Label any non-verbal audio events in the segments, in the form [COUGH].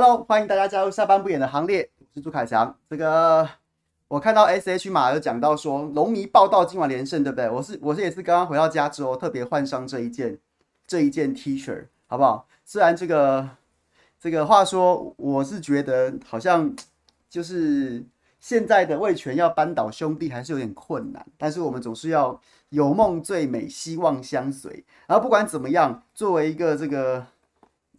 Hello，欢迎大家加入下班不演的行列，我是朱凯翔。这个我看到 SH 马有讲到说，龙迷报道今晚连胜，对不对？我是我是也是刚刚回到家之后特别换上这一件这一件 T 恤，好不好？虽然这个这个话说，我是觉得好像就是现在的味全要扳倒兄弟还是有点困难，但是我们总是要有梦最美，希望相随。然后不管怎么样，作为一个这个。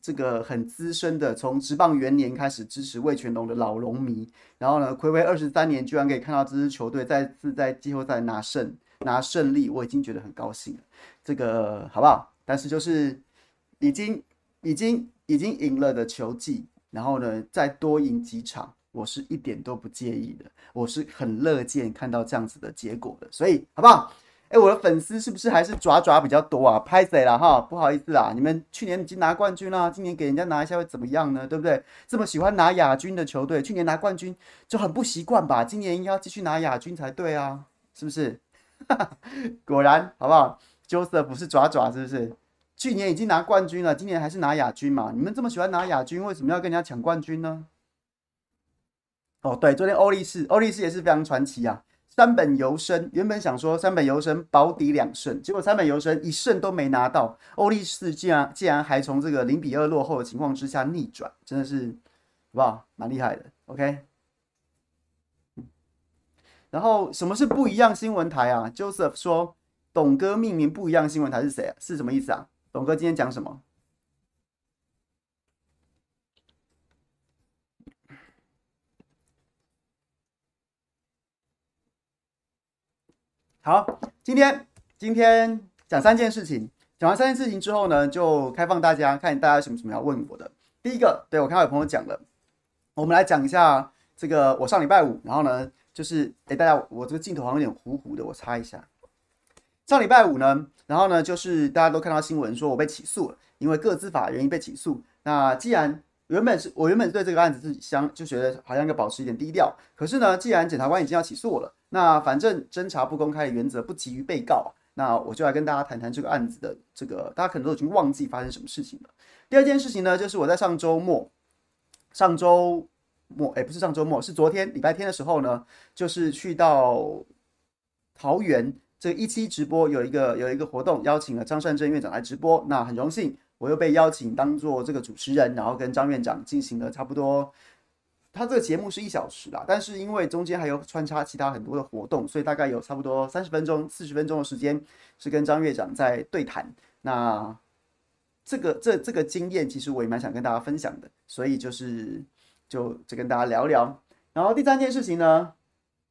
这个很资深的，从职棒元年开始支持味全龙的老龙迷，然后呢，暌违二十三年，居然可以看到这支球队再次在季后赛拿胜拿胜利，我已经觉得很高兴了。这个好不好？但是就是已经已经已经赢了的球季，然后呢，再多赢几场，我是一点都不介意的，我是很乐见看到这样子的结果的。所以好不好？哎，我的粉丝是不是还是爪爪比较多啊？拍谁了哈？不好意思啦，你们去年已经拿冠军了，今年给人家拿一下会怎么样呢？对不对？这么喜欢拿亚军的球队，去年拿冠军就很不习惯吧？今年应该要继续拿亚军才对啊，是不是？[LAUGHS] 果然，好不好？Joseph 不是爪爪，是不是？去年已经拿冠军了，今年还是拿亚军嘛？你们这么喜欢拿亚军，为什么要跟人家抢冠军呢？哦，对，昨天欧力士，欧力士也是非常传奇啊。三本由伸原本想说三本由伸保底两胜，结果三本由伸一胜都没拿到。欧力士竟然竟然还从这个零比二落后的情况之下逆转，真的是好不好？蛮厉害的。OK。然后什么是不一样新闻台啊？Joseph 说董哥命名不一样新闻台是谁啊？是什么意思啊？董哥今天讲什么？好，今天今天讲三件事情，讲完三件事情之后呢，就开放大家看大家什么什么要问我的。第一个，对，我看到有朋友讲了，我们来讲一下这个。我上礼拜五，然后呢，就是哎，大家我这个镜头好像有点糊糊的，我擦一下。上礼拜五呢，然后呢，就是大家都看到新闻说我被起诉了，因为个资法原因被起诉。那既然原本是我原本对这个案子是相就觉得好像应该保持一点低调，可是呢，既然检察官已经要起诉我了，那反正侦查不公开的原则不急于被告，那我就来跟大家谈谈这个案子的这个，大家可能都已经忘记发生什么事情了。第二件事情呢，就是我在上周末，上周末哎，不是上周末，是昨天礼拜天的时候呢，就是去到桃园这一期直播有一个有一个活动，邀请了张善政院长来直播，那很荣幸。我又被邀请当做这个主持人，然后跟张院长进行了差不多，他这个节目是一小时啦，但是因为中间还有穿插其他很多的活动，所以大概有差不多三十分钟、四十分钟的时间是跟张院长在对谈。那这个这这个经验，其实我也蛮想跟大家分享的，所以就是就就跟大家聊聊。然后第三件事情呢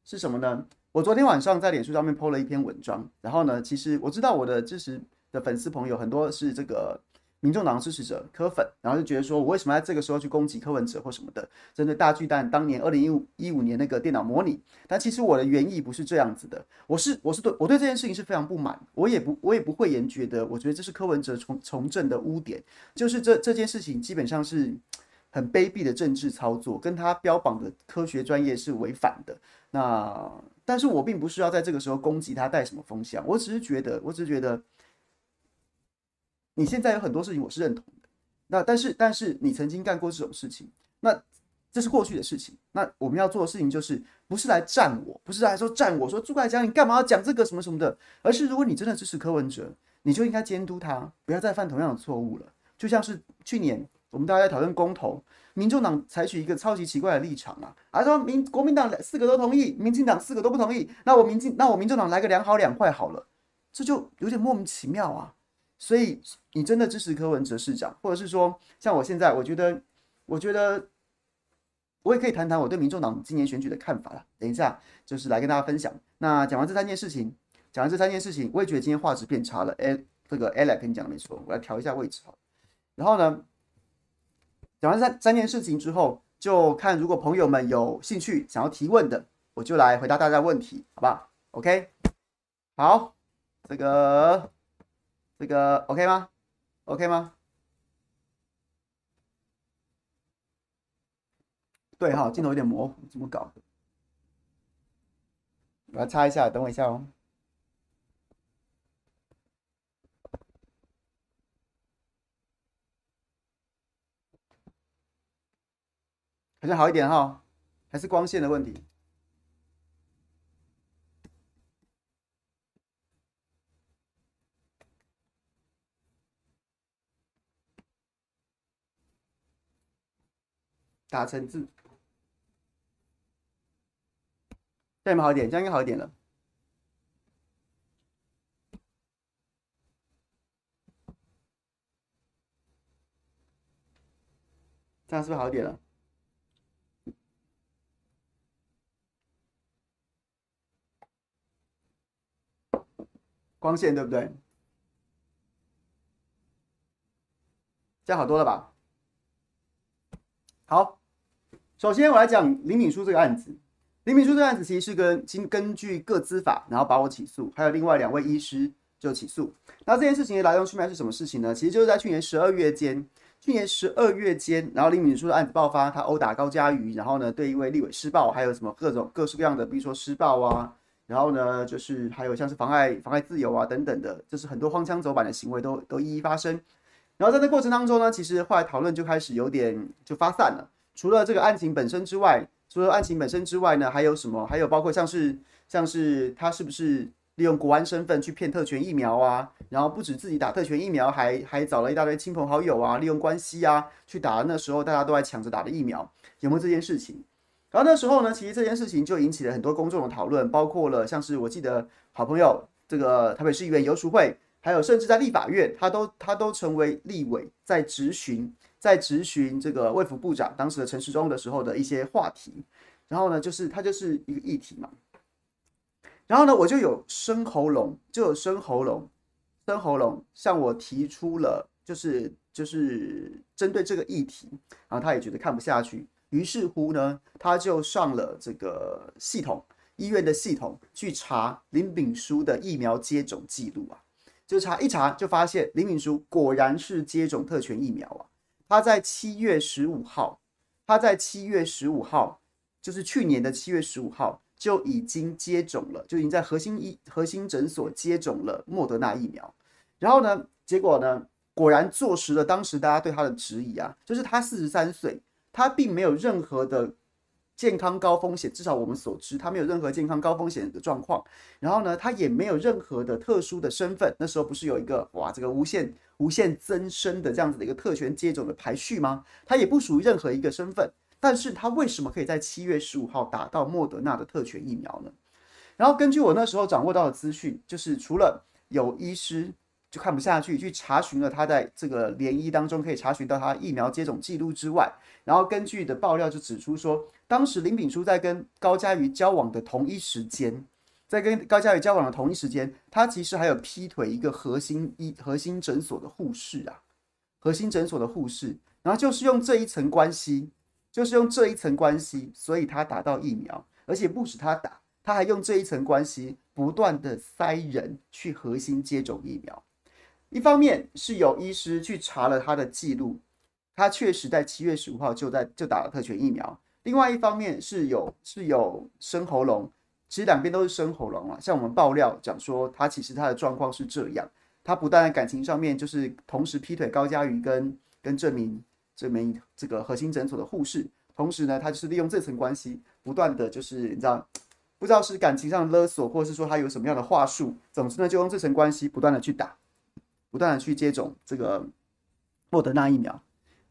是什么呢？我昨天晚上在脸书上面 po 了一篇文章，然后呢，其实我知道我的支持的粉丝朋友很多是这个。民众党支持者柯粉，然后就觉得说，我为什么在这个时候去攻击柯文哲或什么的？针对大巨蛋当年二零一五一五年那个电脑模拟，但其实我的原意不是这样子的。我是我是对我对这件事情是非常不满，我也不我也不会言觉得，我觉得这是柯文哲从从政的污点，就是这这件事情基本上是很卑鄙的政治操作，跟他标榜的科学专业是违反的。那但是我并不是要在这个时候攻击他带什么风向，我只是觉得，我只是觉得。你现在有很多事情我是认同的，那但是但是你曾经干过这种事情，那这是过去的事情。那我们要做的事情就是不是来战我，不是来说战我说朱凯翔你干嘛要讲这个什么什么的，而是如果你真的支持柯文哲，你就应该监督他，不要再犯同样的错误了。就像是去年我们大家在讨论公投，民众党采取一个超级奇怪的立场啊，啊说民国民党四个都同意，民进党四个都不同意，那我民进那我民众党来个两好两坏好了，这就有点莫名其妙啊。所以你真的支持柯文哲市长，或者是说，像我现在，我觉得，我觉得我也可以谈谈我对民众党今年选举的看法了。等一下，就是来跟大家分享。那讲完这三件事情，讲完这三件事情，我也觉得今天画质变差了。哎，这个 Alex 跟你讲的没错，我来调一下位置哈。然后呢，讲完三三件事情之后，就看如果朋友们有兴趣想要提问的，我就来回答大家问题，好吧？OK，好，这个。这个 OK 吗？OK 吗？对哈，镜头有点模糊，怎么搞？我来擦一下，等我一下哦。好像好一点哈，还是光线的问题。打成字，这样有没有好一点？这样应该好一点了。这样是不是好一点了？光线对不对？这样好多了吧？好，首先我来讲林敏书这个案子。林敏书这个案子其实是跟经根据个资法，然后把我起诉，还有另外两位医师就起诉。那这件事情的来龙去脉是什么事情呢？其实就是在去年十二月间。去年十二月间，然后林敏书的案子爆发，他殴打高嘉瑜，然后呢，对一位立委施暴，还有什么各种各式各样的，比如说施暴啊，然后呢，就是还有像是妨碍妨碍自由啊等等的，就是很多荒腔走板的行为都都一一发生。然后在这过程当中呢，其实后来讨论就开始有点就发散了。除了这个案情本身之外，除了案情本身之外呢，还有什么？还有包括像是像是他是不是？利用国安身份去骗特权疫苗啊，然后不止自己打特权疫苗，还还找了一大堆亲朋好友啊，利用关系啊去打。那时候大家都在抢着打的疫苗，有没有这件事情？然后那时候呢，其实这件事情就引起了很多公众的讨论，包括了像是我记得好朋友这个台北市议员游淑慧，还有甚至在立法院，他都他都成为立委，在质询在质询这个卫福部长当时的陈时中的时候的一些话题。然后呢，就是他就是一个议题嘛。然后呢，我就有生喉咙，就有生喉咙，生喉咙向我提出了，就是就是针对这个议题，然后他也觉得看不下去，于是乎呢，他就上了这个系统，医院的系统去查林炳书的疫苗接种记录啊，就查一查就发现林炳书果然是接种特权疫苗啊，他在七月十五号，他在七月十五号，就是去年的七月十五号。就已经接种了，就已经在核心医核心诊所接种了莫德纳疫苗，然后呢，结果呢，果然坐实了当时大家对他的质疑啊，就是他四十三岁，他并没有任何的健康高风险，至少我们所知，他没有任何健康高风险的状况，然后呢，他也没有任何的特殊的身份，那时候不是有一个哇，这个无限无限增生的这样子的一个特权接种的排序吗？他也不属于任何一个身份。但是他为什么可以在七月十五号打到莫德纳的特权疫苗呢？然后根据我那时候掌握到的资讯，就是除了有医师就看不下去，去查询了他在这个联医当中可以查询到他疫苗接种记录之外，然后根据的爆料就指出说，当时林炳书在跟高嘉瑜交往的同一时间，在跟高嘉瑜交往的同一时间，他其实还有劈腿一个核心医核心诊所的护士啊，核心诊所的护士，然后就是用这一层关系。就是用这一层关系，所以他打到疫苗，而且不止他打，他还用这一层关系不断的塞人去核心接种疫苗。一方面是有医师去查了他的记录，他确实在七月十五号就在就打了特权疫苗。另外一方面是有是有生喉咙，其实两边都是生喉咙啊。像我们爆料讲说，他其实他的状况是这样，他不但在感情上面就是同时劈腿高嘉瑜跟跟这名。这名这个核心诊所的护士，同时呢，他就是利用这层关系，不断的就是你知道，不知道是感情上勒索，或是说他有什么样的话术，总之呢，就用这层关系不断的去打，不断的去接种这个莫德纳疫苗。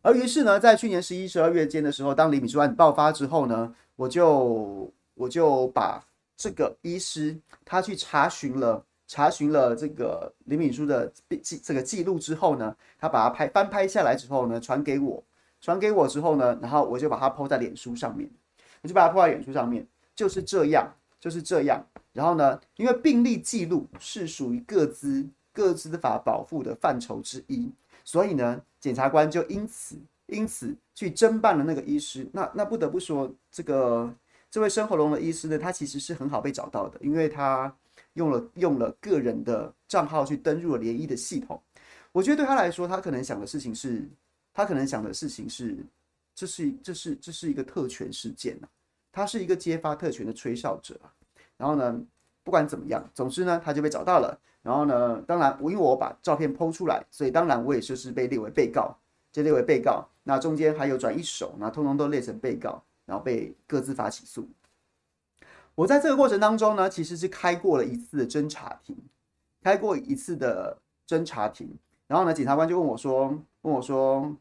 而于是呢，在去年十一、十二月间的时候，当林敏书案爆发之后呢，我就我就把这个医师他去查询了。查询了这个林敏书的记这个记录之后呢，他把它拍翻拍下来之后呢，传给我，传给我之后呢，然后我就把它抛在脸书上面，我就把它 po 在脸书上面，就是这样，就是这样。然后呢，因为病历记录是属于各自个资法保护的范畴之一，所以呢，检察官就因此因此去侦办了那个医师。那那不得不说，这个这位生喉咙的医师呢，他其实是很好被找到的，因为他。用了用了个人的账号去登入了联医的系统，我觉得对他来说，他可能想的事情是，他可能想的事情是，这是这是这是一个特权事件啊，他是一个揭发特权的吹哨者。然后呢，不管怎么样，总之呢，他就被找到了。然后呢，当然我因为我把照片剖出来，所以当然我也就是被列为被告，就列为被告。那中间还有转一手，那通通都列成被告。然后被各自法起诉。我在这个过程当中呢，其实是开过了一次的侦查庭，开过一次的侦查庭。然后呢，检察官就问我说：“问我说，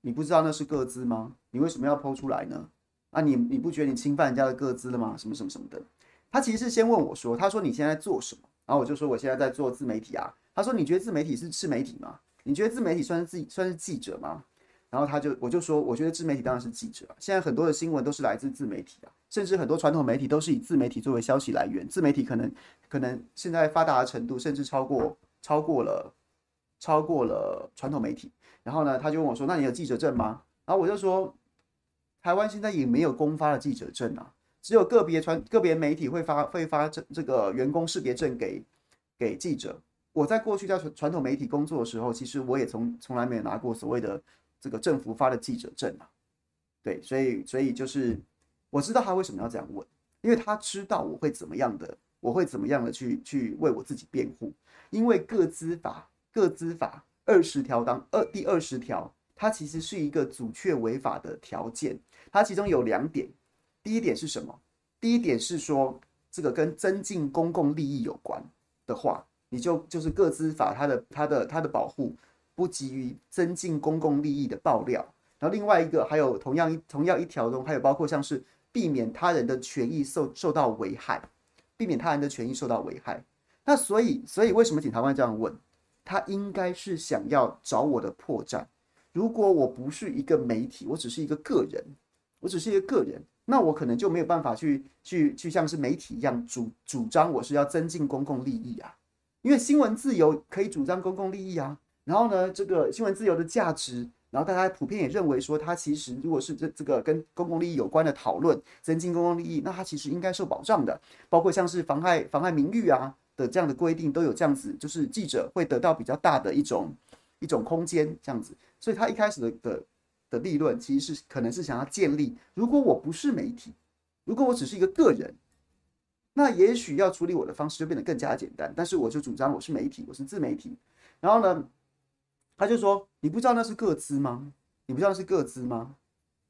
你不知道那是各自吗？你为什么要剖出来呢？啊你，你不觉得你侵犯人家的各自了吗？什么什么什么的。”他其实是先问我说：“他说你现在做什么？”然后我就说：“我现在在做自媒体啊。”他说：“你觉得自媒体是自媒体吗？你觉得自媒体算是自算是记者吗？”然后他就我就说：“我觉得自媒体当然是记者啊。现在很多的新闻都是来自自媒体啊，甚至很多传统媒体都是以自媒体作为消息来源。自媒体可能可能现在发达的程度，甚至超过超过了超过了传统媒体。”然后呢，他就问我说：“那你有记者证吗？”然后我就说：“台湾现在也没有公发的记者证啊。”只有个别传个别媒体会发会发这这个员工识别证给给记者。我在过去在传传统媒体工作的时候，其实我也从从来没有拿过所谓的这个政府发的记者证啊。对，所以所以就是我知道他为什么要这样问，因为他知道我会怎么样的，我会怎么样的去去为我自己辩护。因为个资法个资法二十条当二第二十条，它其实是一个阻却违法的条件，它其中有两点。第一点是什么？第一点是说，这个跟增进公共利益有关的话，你就就是各资法它的它的它的保护不急于增进公共利益的爆料。然后另外一个还有同样同样一条中，还有包括像是避免他人的权益受受到危害，避免他人的权益受到危害。那所以所以为什么检察官这样问？他应该是想要找我的破绽。如果我不是一个媒体，我只是一个个人，我只是一个个人。那我可能就没有办法去去去像是媒体一样主主张我是要增进公共利益啊，因为新闻自由可以主张公共利益啊。然后呢，这个新闻自由的价值，然后大家普遍也认为说，它其实如果是这这个跟公共利益有关的讨论，增进公共利益，那它其实应该受保障的。包括像是妨害妨害名誉啊的这样的规定，都有这样子，就是记者会得到比较大的一种一种空间这样子。所以他一开始的的。的利润其实是可能是想要建立，如果我不是媒体，如果我只是一个个人，那也许要处理我的方式就变得更加简单。但是我就主张我是媒体，我是自媒体。然后呢，他就说：“你不知道那是个资吗？你不知道是个资吗？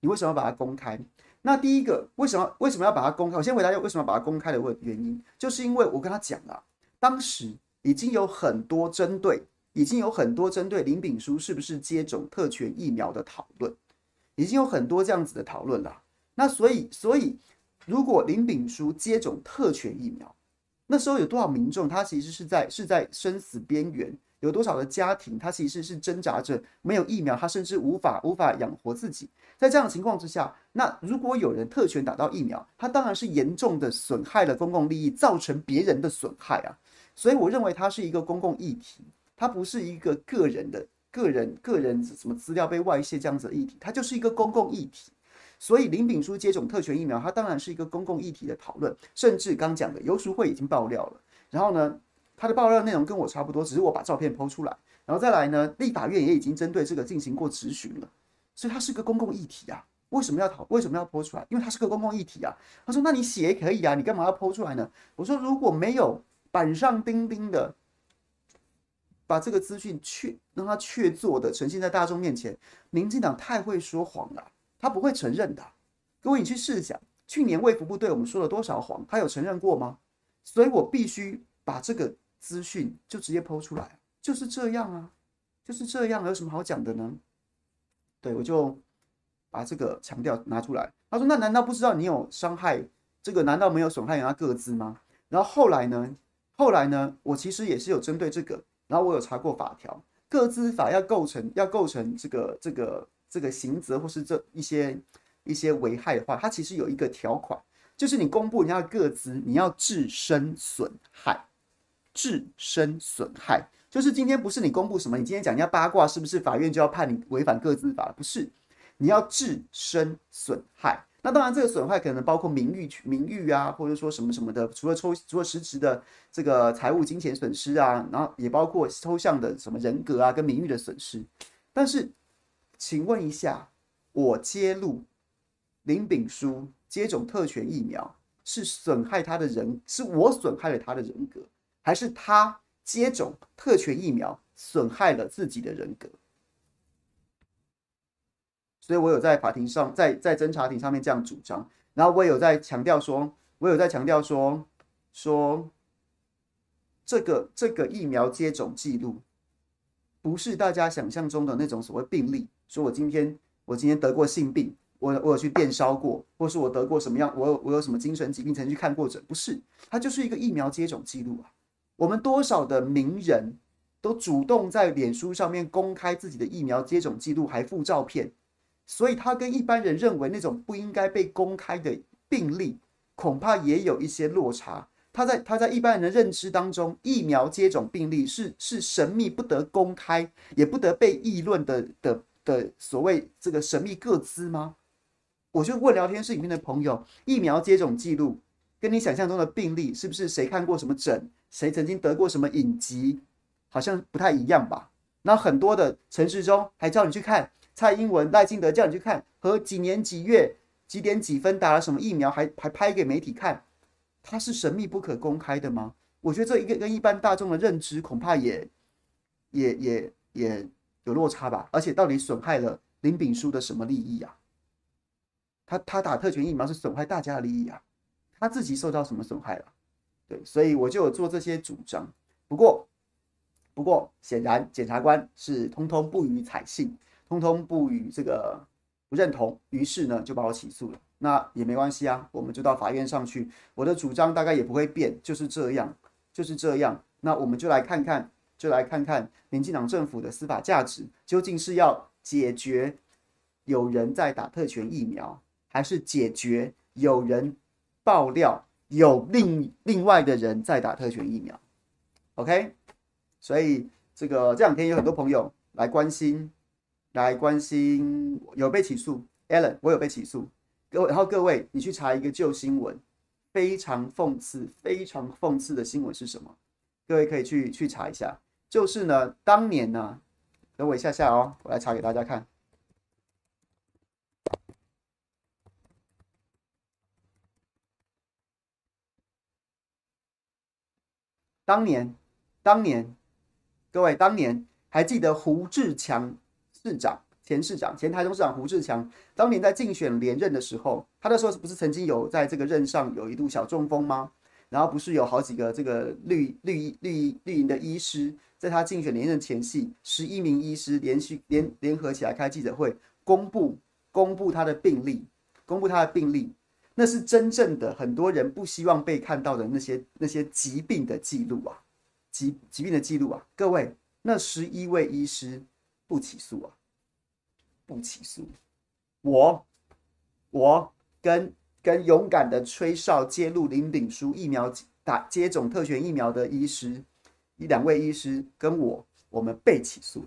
你为什么要把它公开？”那第一个，为什么为什么要把它公开？我先回答一下为什么要把它公开的问原因，就是因为我跟他讲了，当时已经有很多针对。已经有很多针对林炳书是不是接种特权疫苗的讨论，已经有很多这样子的讨论了。那所以，所以如果林炳书接种特权疫苗，那时候有多少民众他其实是在是在生死边缘？有多少的家庭他其实是挣扎着没有疫苗，他甚至无法无法养活自己。在这样的情况之下，那如果有人特权打到疫苗，他当然是严重的损害了公共利益，造成别人的损害啊。所以我认为它是一个公共议题。它不是一个个人的个人个人什么资料被外泄这样子的议题，它就是一个公共议题。所以林炳书接种特权疫苗，它当然是一个公共议题的讨论。甚至刚讲的游淑慧已经爆料了，然后呢，他的爆料内容跟我差不多，只是我把照片剖出来，然后再来呢，立法院也已经针对这个进行过质询了。所以它是个公共议题啊，为什么要讨？为什么要剖出来？因为它是个公共议题啊。他说：“那你写也可以啊，你干嘛要剖出来呢？”我说：“如果没有板上钉钉的。”把这个资讯确让他确凿的呈现在大众面前，民进党太会说谎了，他不会承认的。各位，你去试想，去年卫福部对我们说了多少谎，他有承认过吗？所以我必须把这个资讯就直接抛出来，就是这样啊，就是这样，有什么好讲的呢？对，我就把这个强调拿出来。他说：“那难道不知道你有伤害这个？难道没有损害人家个资吗？”然后后来呢？后来呢？我其实也是有针对这个。然后我有查过法条，个资法要构成要构成这个这个这个刑责或是这一些一些危害的话，它其实有一个条款，就是你公布人家的个资，你要自身损害，自身损害，就是今天不是你公布什么，你今天讲人家八卦，是不是法院就要判你违反个资法？不是，你要自身损害。那当然，这个损害可能包括名誉、名誉啊，或者说什么什么的。除了抽，除了实质的这个财务金钱损失啊，然后也包括抽象的什么人格啊跟名誉的损失。但是，请问一下，我揭露林炳书接种特权疫苗是损害他的人，是我损害了他的人格，还是他接种特权疫苗损害了自己的人格？所以我有在法庭上，在在侦查庭上面这样主张，然后我有在强调说，我有在强调说说这个这个疫苗接种记录不是大家想象中的那种所谓病例，说我今天我今天得过性病，我我有去电烧过，或是我得过什么样，我有我有什么精神疾病，曾经去看过诊，不是，它就是一个疫苗接种记录啊。我们多少的名人都主动在脸书上面公开自己的疫苗接种记录，还附照片，所以他跟一般人认为那种不应该被公开的病例，恐怕也有一些落差。他在他在一般人的认知当中，疫苗接种病例是是神秘不得公开，也不得被议论的的的所谓这个神秘个资吗？我就问聊天室里面的朋友，疫苗接种记录跟你想象中的病例是不是谁看过什么诊？谁曾经得过什么隐疾，好像不太一样吧？那很多的陈时中还叫你去看蔡英文、赖清德叫你去看和几年几月几点几分打了什么疫苗，还还拍给媒体看，他是神秘不可公开的吗？我觉得这一个跟一般大众的认知恐怕也也也也有落差吧。而且到底损害了林炳书的什么利益啊？他他打特权疫苗是损害大家的利益啊，他自己受到什么损害了？对，所以我就有做这些主张。不过，不过显然检察官是通通不予采信，通通不予这个不认同，于是呢就把我起诉了。那也没关系啊，我们就到法院上去。我的主张大概也不会变，就是这样，就是这样。那我们就来看看，就来看看民进党政府的司法价值究竟是要解决有人在打特权疫苗，还是解决有人爆料？有另另外的人在打特权疫苗，OK，所以这个这两天有很多朋友来关心，来关心有被起诉，Allen，我有被起诉，各位，然后各位你去查一个旧新闻，非常讽刺，非常讽刺的新闻是什么？各位可以去去查一下，就是呢，当年呢，等我一下下哦，我来查给大家看。当年，当年，各位，当年还记得胡志强市长、前市长、前台中市长胡志强，当年在竞选连任的时候，他那时候不是曾经有在这个任上有一度小中风吗？然后不是有好几个这个绿绿绿绿营的医师，在他竞选连任前夕，十一名医师连续联联合起来开记者会，公布公布他的病例，公布他的病例。那是真正的很多人不希望被看到的那些那些疾病的记录啊，疾疾病的记录啊，各位，那十一位医师不起诉啊，不起诉。我我跟跟勇敢的吹哨揭露林炳书疫苗打接种特权疫苗的医师，一两位医师跟我，我们被起诉，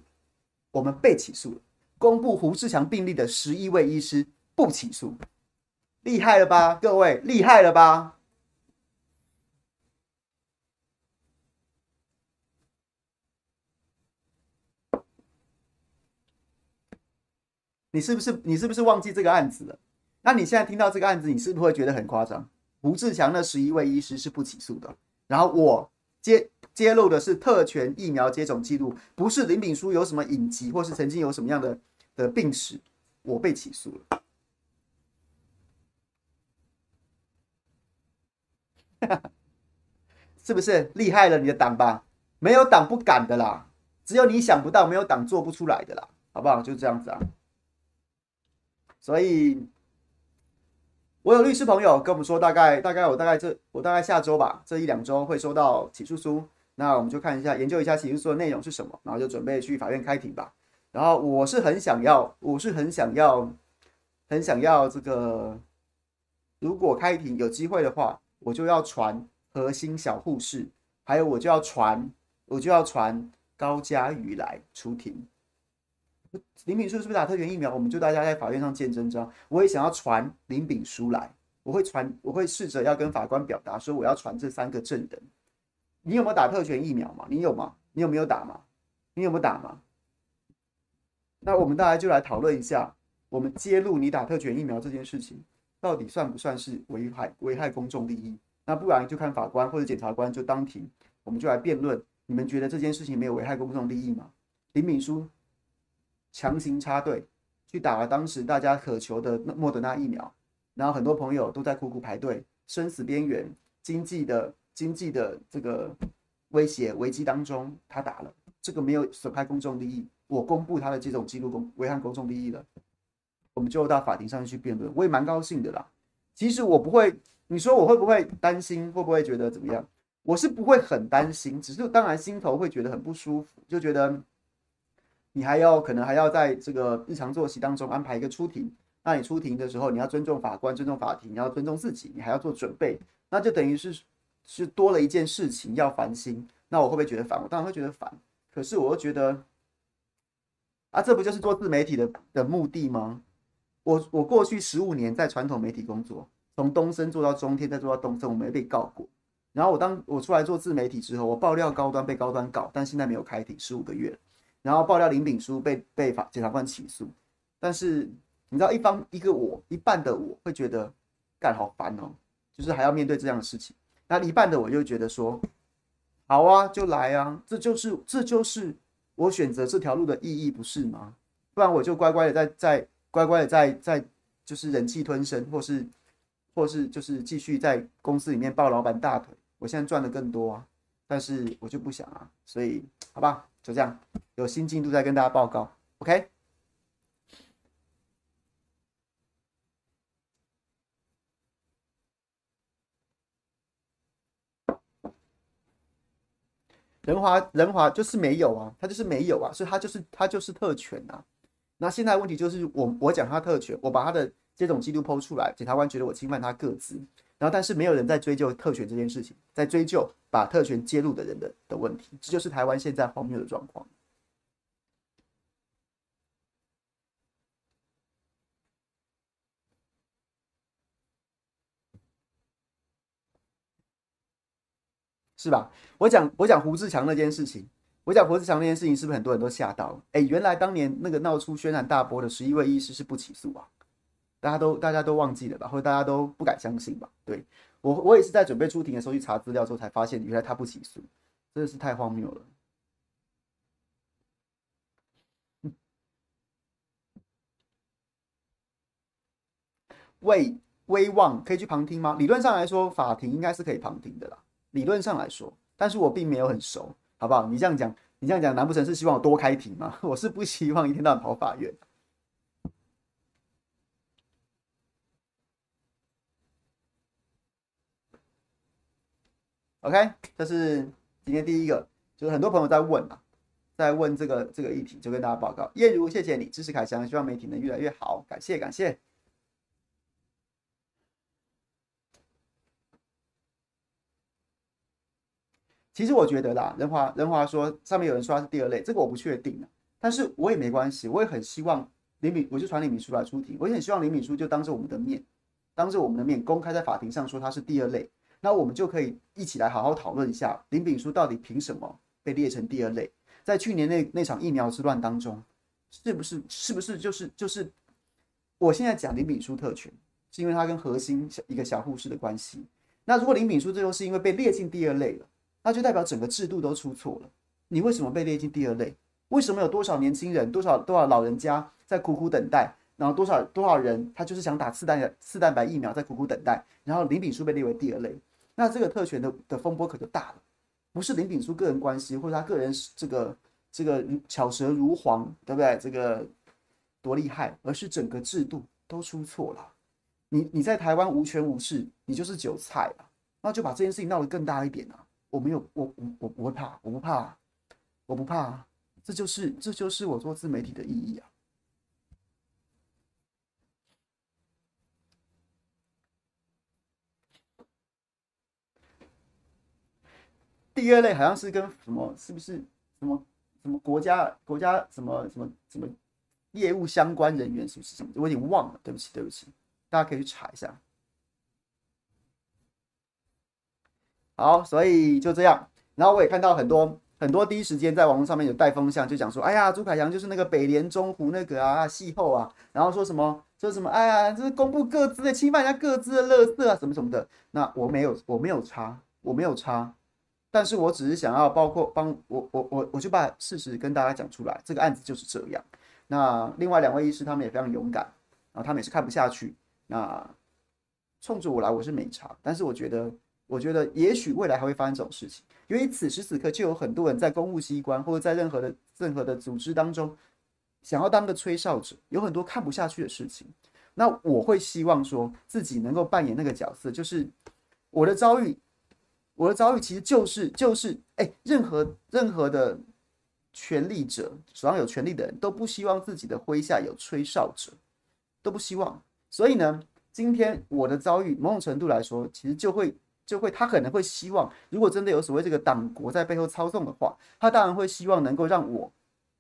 我们被起诉了。公布胡志强病例的十一位医师不起诉。厉害了吧，各位，厉害了吧？你是不是你是不是忘记这个案子了？那你现在听到这个案子，你是不是会觉得很夸张？胡志强那十一位医师是不起诉的，然后我揭揭露的是特权疫苗接种记录，不是林炳书有什么隐疾，或是曾经有什么样的的病史，我被起诉了。[LAUGHS] 是不是厉害了你的党吧？没有党不敢的啦，只有你想不到，没有党做不出来的啦，好不好？就这样子啊。所以，我有律师朋友跟我们说，大概大概我大概这我大概下周吧，这一两周会收到起诉书。那我们就看一下，研究一下起诉书的内容是什么，然后就准备去法院开庭吧。然后我是很想要，我是很想要，很想要这个，如果开庭有机会的话。我就要传核心小护士，还有我就要传，我就要传高佳瑜来出庭。林炳书是不是打特权疫苗？我们就大家在法院上见真章。我也想要传林炳书来，我会传，我会试着要跟法官表达说，我要传这三个证人。你有没有打特权疫苗嘛？你有吗？你有没有打吗？你有没有打吗？那我们大家就来讨论一下，我们揭露你打特权疫苗这件事情。到底算不算是危害危害公众利益？那不然就看法官或者检察官就当庭，我们就来辩论。你们觉得这件事情没有危害公众利益吗？林炳书强行插队，去打了当时大家渴求的莫德纳疫苗，然后很多朋友都在苦苦排队，生死边缘，经济的经济的这个威胁危机当中，他打了，这个没有损害公众利益，我公布他的这种记录公危害公众利益了，我们就到法庭上去辩论，我也蛮高兴的啦。其实我不会，你说我会不会担心，会不会觉得怎么样？我是不会很担心，只是当然心头会觉得很不舒服，就觉得。你还要可能还要在这个日常作息当中安排一个出庭，那你出庭的时候，你要尊重法官、尊重法庭，你要尊重自己，你还要做准备，那就等于是是多了一件事情要烦心。那我会不会觉得烦？我当然会觉得烦。可是我又觉得，啊，这不就是做自媒体的的目的吗？我我过去十五年在传统媒体工作，从东升做到中天，再做到东升，我没被告过。然后我当我出来做自媒体之后，我爆料高端被高端搞，但现在没有开庭，十五个月。然后爆料林炳书被被法检察官起诉，但是你知道一方一个我一半的我会觉得干好烦哦，就是还要面对这样的事情。那一半的我就觉得说，好啊，就来啊，这就是这就是我选择这条路的意义，不是吗？不然我就乖乖的在在乖乖的在在就是忍气吞声，或是或是就是继续在公司里面抱老板大腿。我现在赚的更多啊，但是我就不想啊，所以好吧。就这样，有新进度再跟大家报告。OK。仁华仁华就是没有啊，他就是没有啊，所以他就是他就是特权啊。那现在问题就是我我讲他特权，我把他的这种记录 PO 出来，检察官觉得我侵犯他个资，然后但是没有人在追究特权这件事情，在追究。把特权揭露的人的的问题，这就是台湾现在荒谬的状况。是吧？我讲我讲胡志强那件事情，我讲胡志强那件事情，是不是很多人都吓到了？哎，原来当年那个闹出轩然大波的十一位医师是不起诉啊，大家都大家都忘记了吧，或者大家都不敢相信吧？对。我我也是在准备出庭的时候去查资料之后才发现，原来他不起诉，真的是太荒谬了。[LAUGHS] 威威望可以去旁听吗？理论上来说，法庭应该是可以旁听的啦。理论上来说，但是我并没有很熟，好不好？你这样讲，你这样讲，难不成是希望我多开庭吗？[LAUGHS] 我是不希望一天到晚跑法院。OK，这是今天第一个，就是很多朋友在问啊，在问这个这个议题，就跟大家报告。叶如，谢谢你支持凯翔，希望媒体能越来越好，感谢感谢。其实我觉得啦，仁华仁华说上面有人说他是第二类，这个我不确定啊，但是我也没关系，我也很希望林敏，我就传林敏书来出庭，我也很希望林敏书就当着我们的面，当着我们的面公开在法庭上说他是第二类。那我们就可以一起来好好讨论一下林秉书到底凭什么被列成第二类？在去年那那场疫苗之乱当中，是不是是不是就是就是？我现在讲林秉书特权，是因为他跟核心一个小护士的关系。那如果林秉书最后是因为被列进第二类了，那就代表整个制度都出错了。你为什么被列进第二类？为什么有多少年轻人、多少多少老人家在苦苦等待？然后多少多少人他就是想打次蛋的次蛋白疫苗，在苦苦等待？然后林秉书被列为第二类。那这个特权的的风波可就大了，不是林炳书个人关系或者他个人这个这个巧舌如簧，对不对？这个多厉害，而是整个制度都出错了。你你在台湾无权无势，你就是韭菜啊！那就把这件事情闹得更大一点啊！我没有，我我我不会怕，我不怕，我不怕，这就是这就是我做自媒体的意义啊！第二类好像是跟什么，是不是什么什么国家国家什么什么什么业务相关人员，是不是什么？我已经忘了，对不起，对不起，大家可以去查一下。好，所以就这样。然后我也看到很多很多第一时间在网络上面有带风向，就讲说，哎呀，朱凯翔就是那个北联中湖那个啊，戏后啊，然后说什么说什么，哎呀，这是公布各自的，侵犯人家各自的乐色啊，什么什么的。那我没有，我没有差，我没有差。但是我只是想要包括帮我我我我就把事实跟大家讲出来，这个案子就是这样。那另外两位医师他们也非常勇敢，然后他们也是看不下去。那冲着我来，我是没差。但是我觉得，我觉得也许未来还会发生这种事情，因为此时此刻就有很多人在公务机关或者在任何的任何的组织当中，想要当个吹哨者，有很多看不下去的事情。那我会希望说自己能够扮演那个角色，就是我的遭遇，我的遭遇其实就是就是哎、任何任何的。权力者，手上有权力的人都不希望自己的麾下有吹哨者，都不希望。所以呢，今天我的遭遇，某种程度来说，其实就会就会，他可能会希望，如果真的有所谓这个党国在背后操纵的话，他当然会希望能够让我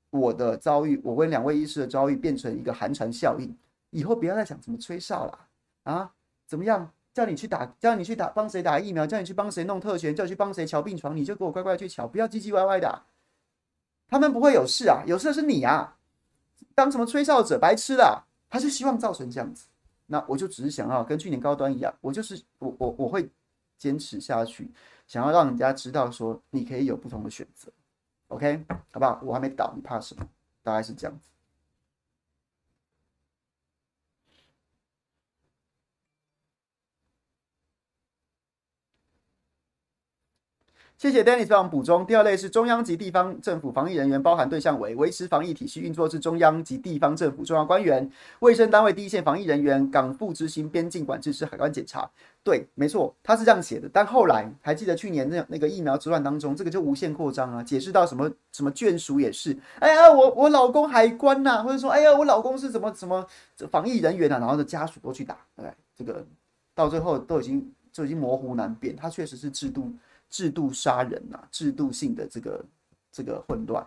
我的遭遇，我跟两位医师的遭遇变成一个寒蝉效应，以后不要再想怎么吹哨了啊，怎么样？叫你去打，叫你去打，帮谁打疫苗？叫你去帮谁弄特权？叫你去帮谁瞧病床？你就给我乖乖去瞧，不要唧唧歪歪的。他们不会有事啊，有事的是你啊！当什么吹哨者，白痴啦！他是希望造成这样子，那我就只是想要跟去年高端一样，我就是我我我会坚持下去，想要让人家知道说你可以有不同的选择，OK，好不好？我还没倒，你怕什么？大概是这样子。谢谢 Dennis 帮补充。第二类是中央及地方政府防疫人员，包含对象为维持防疫体系运作之中央及地方政府重要官员、卫生单位第一线防疫人员、港埠执行边境管制之海关检查。对，没错，他是这样写的。但后来还记得去年那那个疫苗之乱当中，这个就无限扩张啊，解释到什么什么眷属也是。哎呀，我我老公海关呐、或者说哎呀，我老公是什么什么防疫人员啊，然后的家属都去打，对，这个到最后都已经就已经模糊难辨，他确实是制度。制度杀人、啊，制度性的这个这个混乱。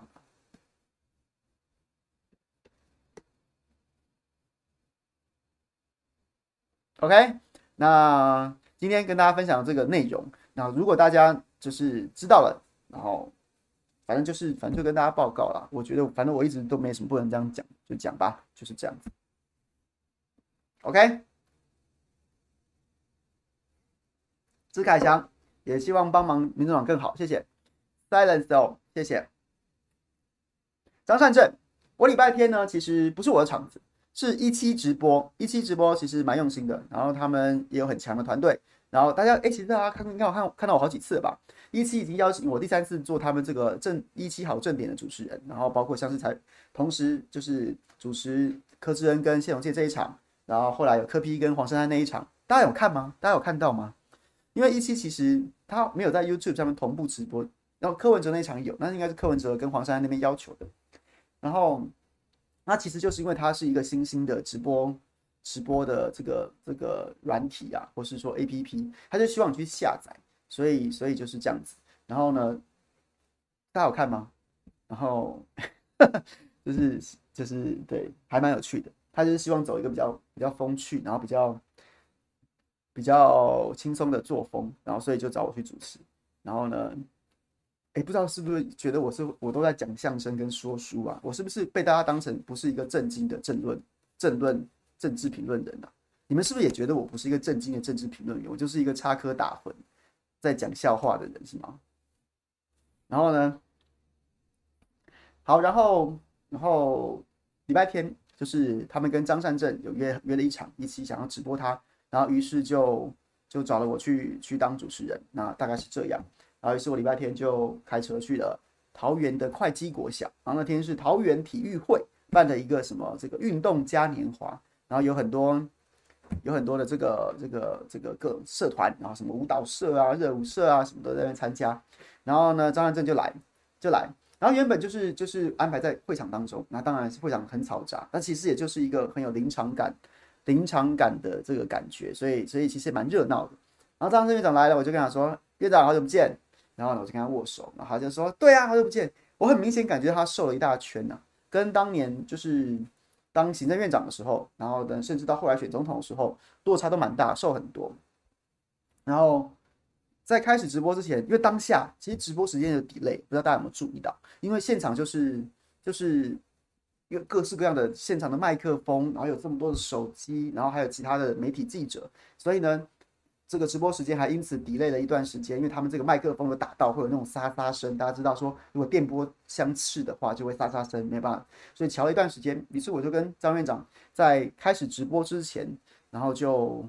OK，那今天跟大家分享这个内容，那如果大家就是知道了，然后反正就是反正就跟大家报告了。我觉得反正我一直都没什么不能这样讲，就讲吧，就是这样子。OK，支凯翔。也希望帮忙民众党更好，谢谢。Silence 哦，谢谢。张善正，我礼拜天呢，其实不是我的场子，是一期直播。一期直播其实蛮用心的，然后他们也有很强的团队。然后大家，哎，其实大家看，应该我看看到我好几次了吧？一期已经邀请我第三次做他们这个正一期好正点的主持人，然后包括像是才同时就是主持柯志恩跟谢龙介这一场，然后后来有柯 P 跟黄珊珊那一场，大家有看吗？大家有看到吗？因为一期其实他没有在 YouTube 上面同步直播，然后柯文哲那场有，那应该是柯文哲跟黄珊珊那边要求的。然后那其实就是因为它是一个新兴的直播直播的这个这个软体啊，或是说 APP，他就希望你去下载，所以所以就是这样子。然后呢，大家有看吗？然后 [LAUGHS] 就是就是对，还蛮有趣的。他就是希望走一个比较比较风趣，然后比较。比较轻松的作风，然后所以就找我去主持。然后呢，哎，不知道是不是觉得我是我都在讲相声跟说书啊？我是不是被大家当成不是一个正经的政论、政论、政治评论人啊？你们是不是也觉得我不是一个正经的政治评论员？我就是一个插科打诨、在讲笑话的人，是吗？然后呢，好，然后然后礼拜天就是他们跟张善政有约约了一场，一起想要直播他。然后于是就就找了我去去当主持人，那大概是这样。然后于是我礼拜天就开车去了桃园的会稽国小，然后那天是桃园体育会办的一个什么这个运动嘉年华，然后有很多有很多的这个这个这个各社团，然后什么舞蹈社啊、热舞社啊什么都在那参加。然后呢，张汉正就来就来，然后原本就是就是安排在会场当中，那当然是会场很嘈杂，但其实也就是一个很有临场感。临场感的这个感觉，所以所以其实蛮热闹的。然后张正院长来了，我就跟他说：“院长好久不见。”然后呢，我就跟他握手，然后他就说：“对啊，好久不见。”我很明显感觉他瘦了一大圈呐、啊，跟当年就是当行政院长的时候，然后等甚至到后来选总统的时候，落差都蛮大，瘦很多。然后在开始直播之前，因为当下其实直播时间有点累不知道大家有没有注意到？因为现场就是就是。各式各样的现场的麦克风，然后有这么多的手机，然后还有其他的媒体记者，所以呢，这个直播时间还因此 delay 了一段时间，因为他们这个麦克风有打到，会有那种沙沙声。大家知道说，如果电波相斥的话，就会沙沙声，没办法，所以调了一段时间。于是我就跟张院长在开始直播之前，然后就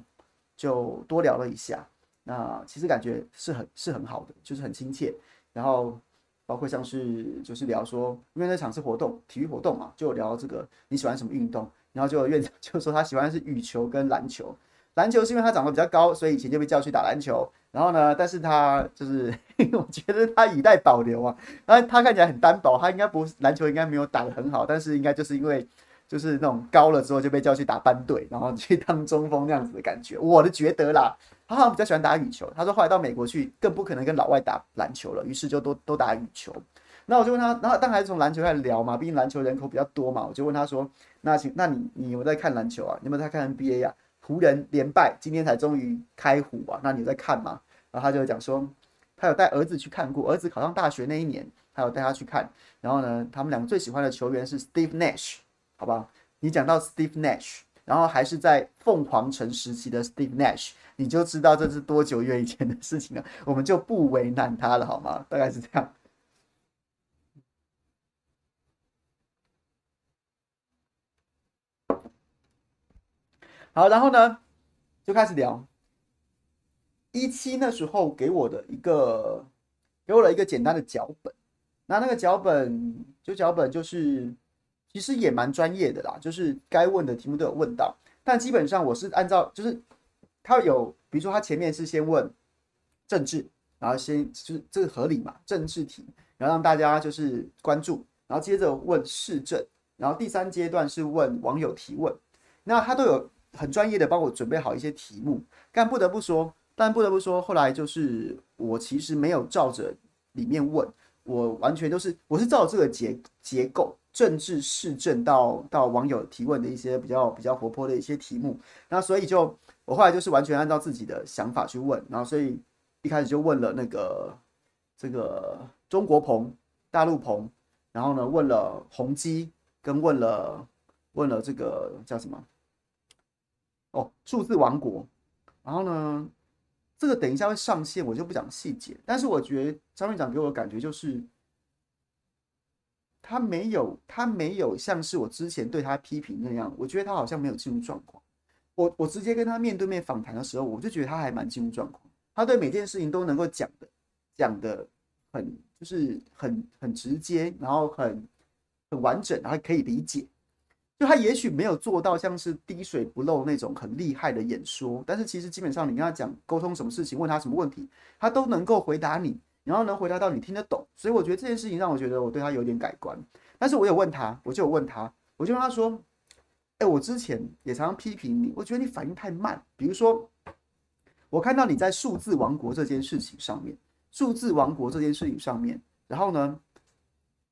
就多聊了一下。那其实感觉是很是很好的，就是很亲切。然后包括像是就是聊说，因为那场是活动，体育活动嘛，就聊这个你喜欢什么运动。然后就院长 [LAUGHS] 就说他喜欢是羽球跟篮球。篮球是因为他长得比较高，所以以前就被叫去打篮球。然后呢，但是他就是 [LAUGHS] 我觉得他以待保留啊，他他看起来很单薄，他应该不篮球应该没有打得很好，但是应该就是因为就是那种高了之后就被叫去打班队，然后去当中锋那样子的感觉。我的觉得啦，他好像比较喜欢打羽球。他说后来到美国去更不可能跟老外打篮球了，于是就都都打羽球。那我就问他，然后当然还是从篮球开始聊嘛，毕竟篮球人口比较多嘛。我就问他说，那请那你你有没有在看篮球啊？你有没有在看 NBA 呀、啊？湖人连败，今天才终于开胡啊！那你有在看吗？然后他就讲说，他有带儿子去看过，儿子考上大学那一年，他有带他去看。然后呢，他们两个最喜欢的球员是 Steve Nash，好吧？你讲到 Steve Nash，然后还是在凤凰城时期的 Steve Nash，你就知道这是多久远以前的事情了。[LAUGHS] 我们就不为难他了，好吗？大概是这样。好，然后呢，就开始聊。一期那时候给我的一个，给我了一个简单的脚本。那那个脚本，就脚本就是，其实也蛮专业的啦，就是该问的题目都有问到。但基本上我是按照，就是他有，比如说他前面是先问政治，然后先就是这个合理嘛，政治题，然后让大家就是关注，然后接着问市政，然后第三阶段是问网友提问，那他都有。很专业的帮我准备好一些题目，但不得不说，但不得不说，后来就是我其实没有照着里面问，我完全都是我是照这个结结构，政治市政到到网友提问的一些比较比较活泼的一些题目，那所以就我后来就是完全按照自己的想法去问，然后所以一开始就问了那个这个中国鹏、大陆鹏，然后呢问了宏基，跟问了问了这个叫什么？哦，数字王国，然后呢，这个等一下会上线，我就不讲细节。但是我觉得张院长给我的感觉就是，他没有，他没有像是我之前对他批评那样，我觉得他好像没有进入状况。我我直接跟他面对面访谈的时候，我就觉得他还蛮进入状况。他对每件事情都能够讲的，讲的很就是很很直接，然后很很完整，然后可以理解。就他也许没有做到像是滴水不漏那种很厉害的演说，但是其实基本上你跟他讲沟通什么事情，问他什么问题，他都能够回答你，然后能回答到你听得懂。所以我觉得这件事情让我觉得我对他有点改观。但是我有问他，我就有问他，我就问他说：“哎，我之前也常常批评你，我觉得你反应太慢。比如说，我看到你在数字王国这件事情上面，数字王国这件事情上面，然后呢？”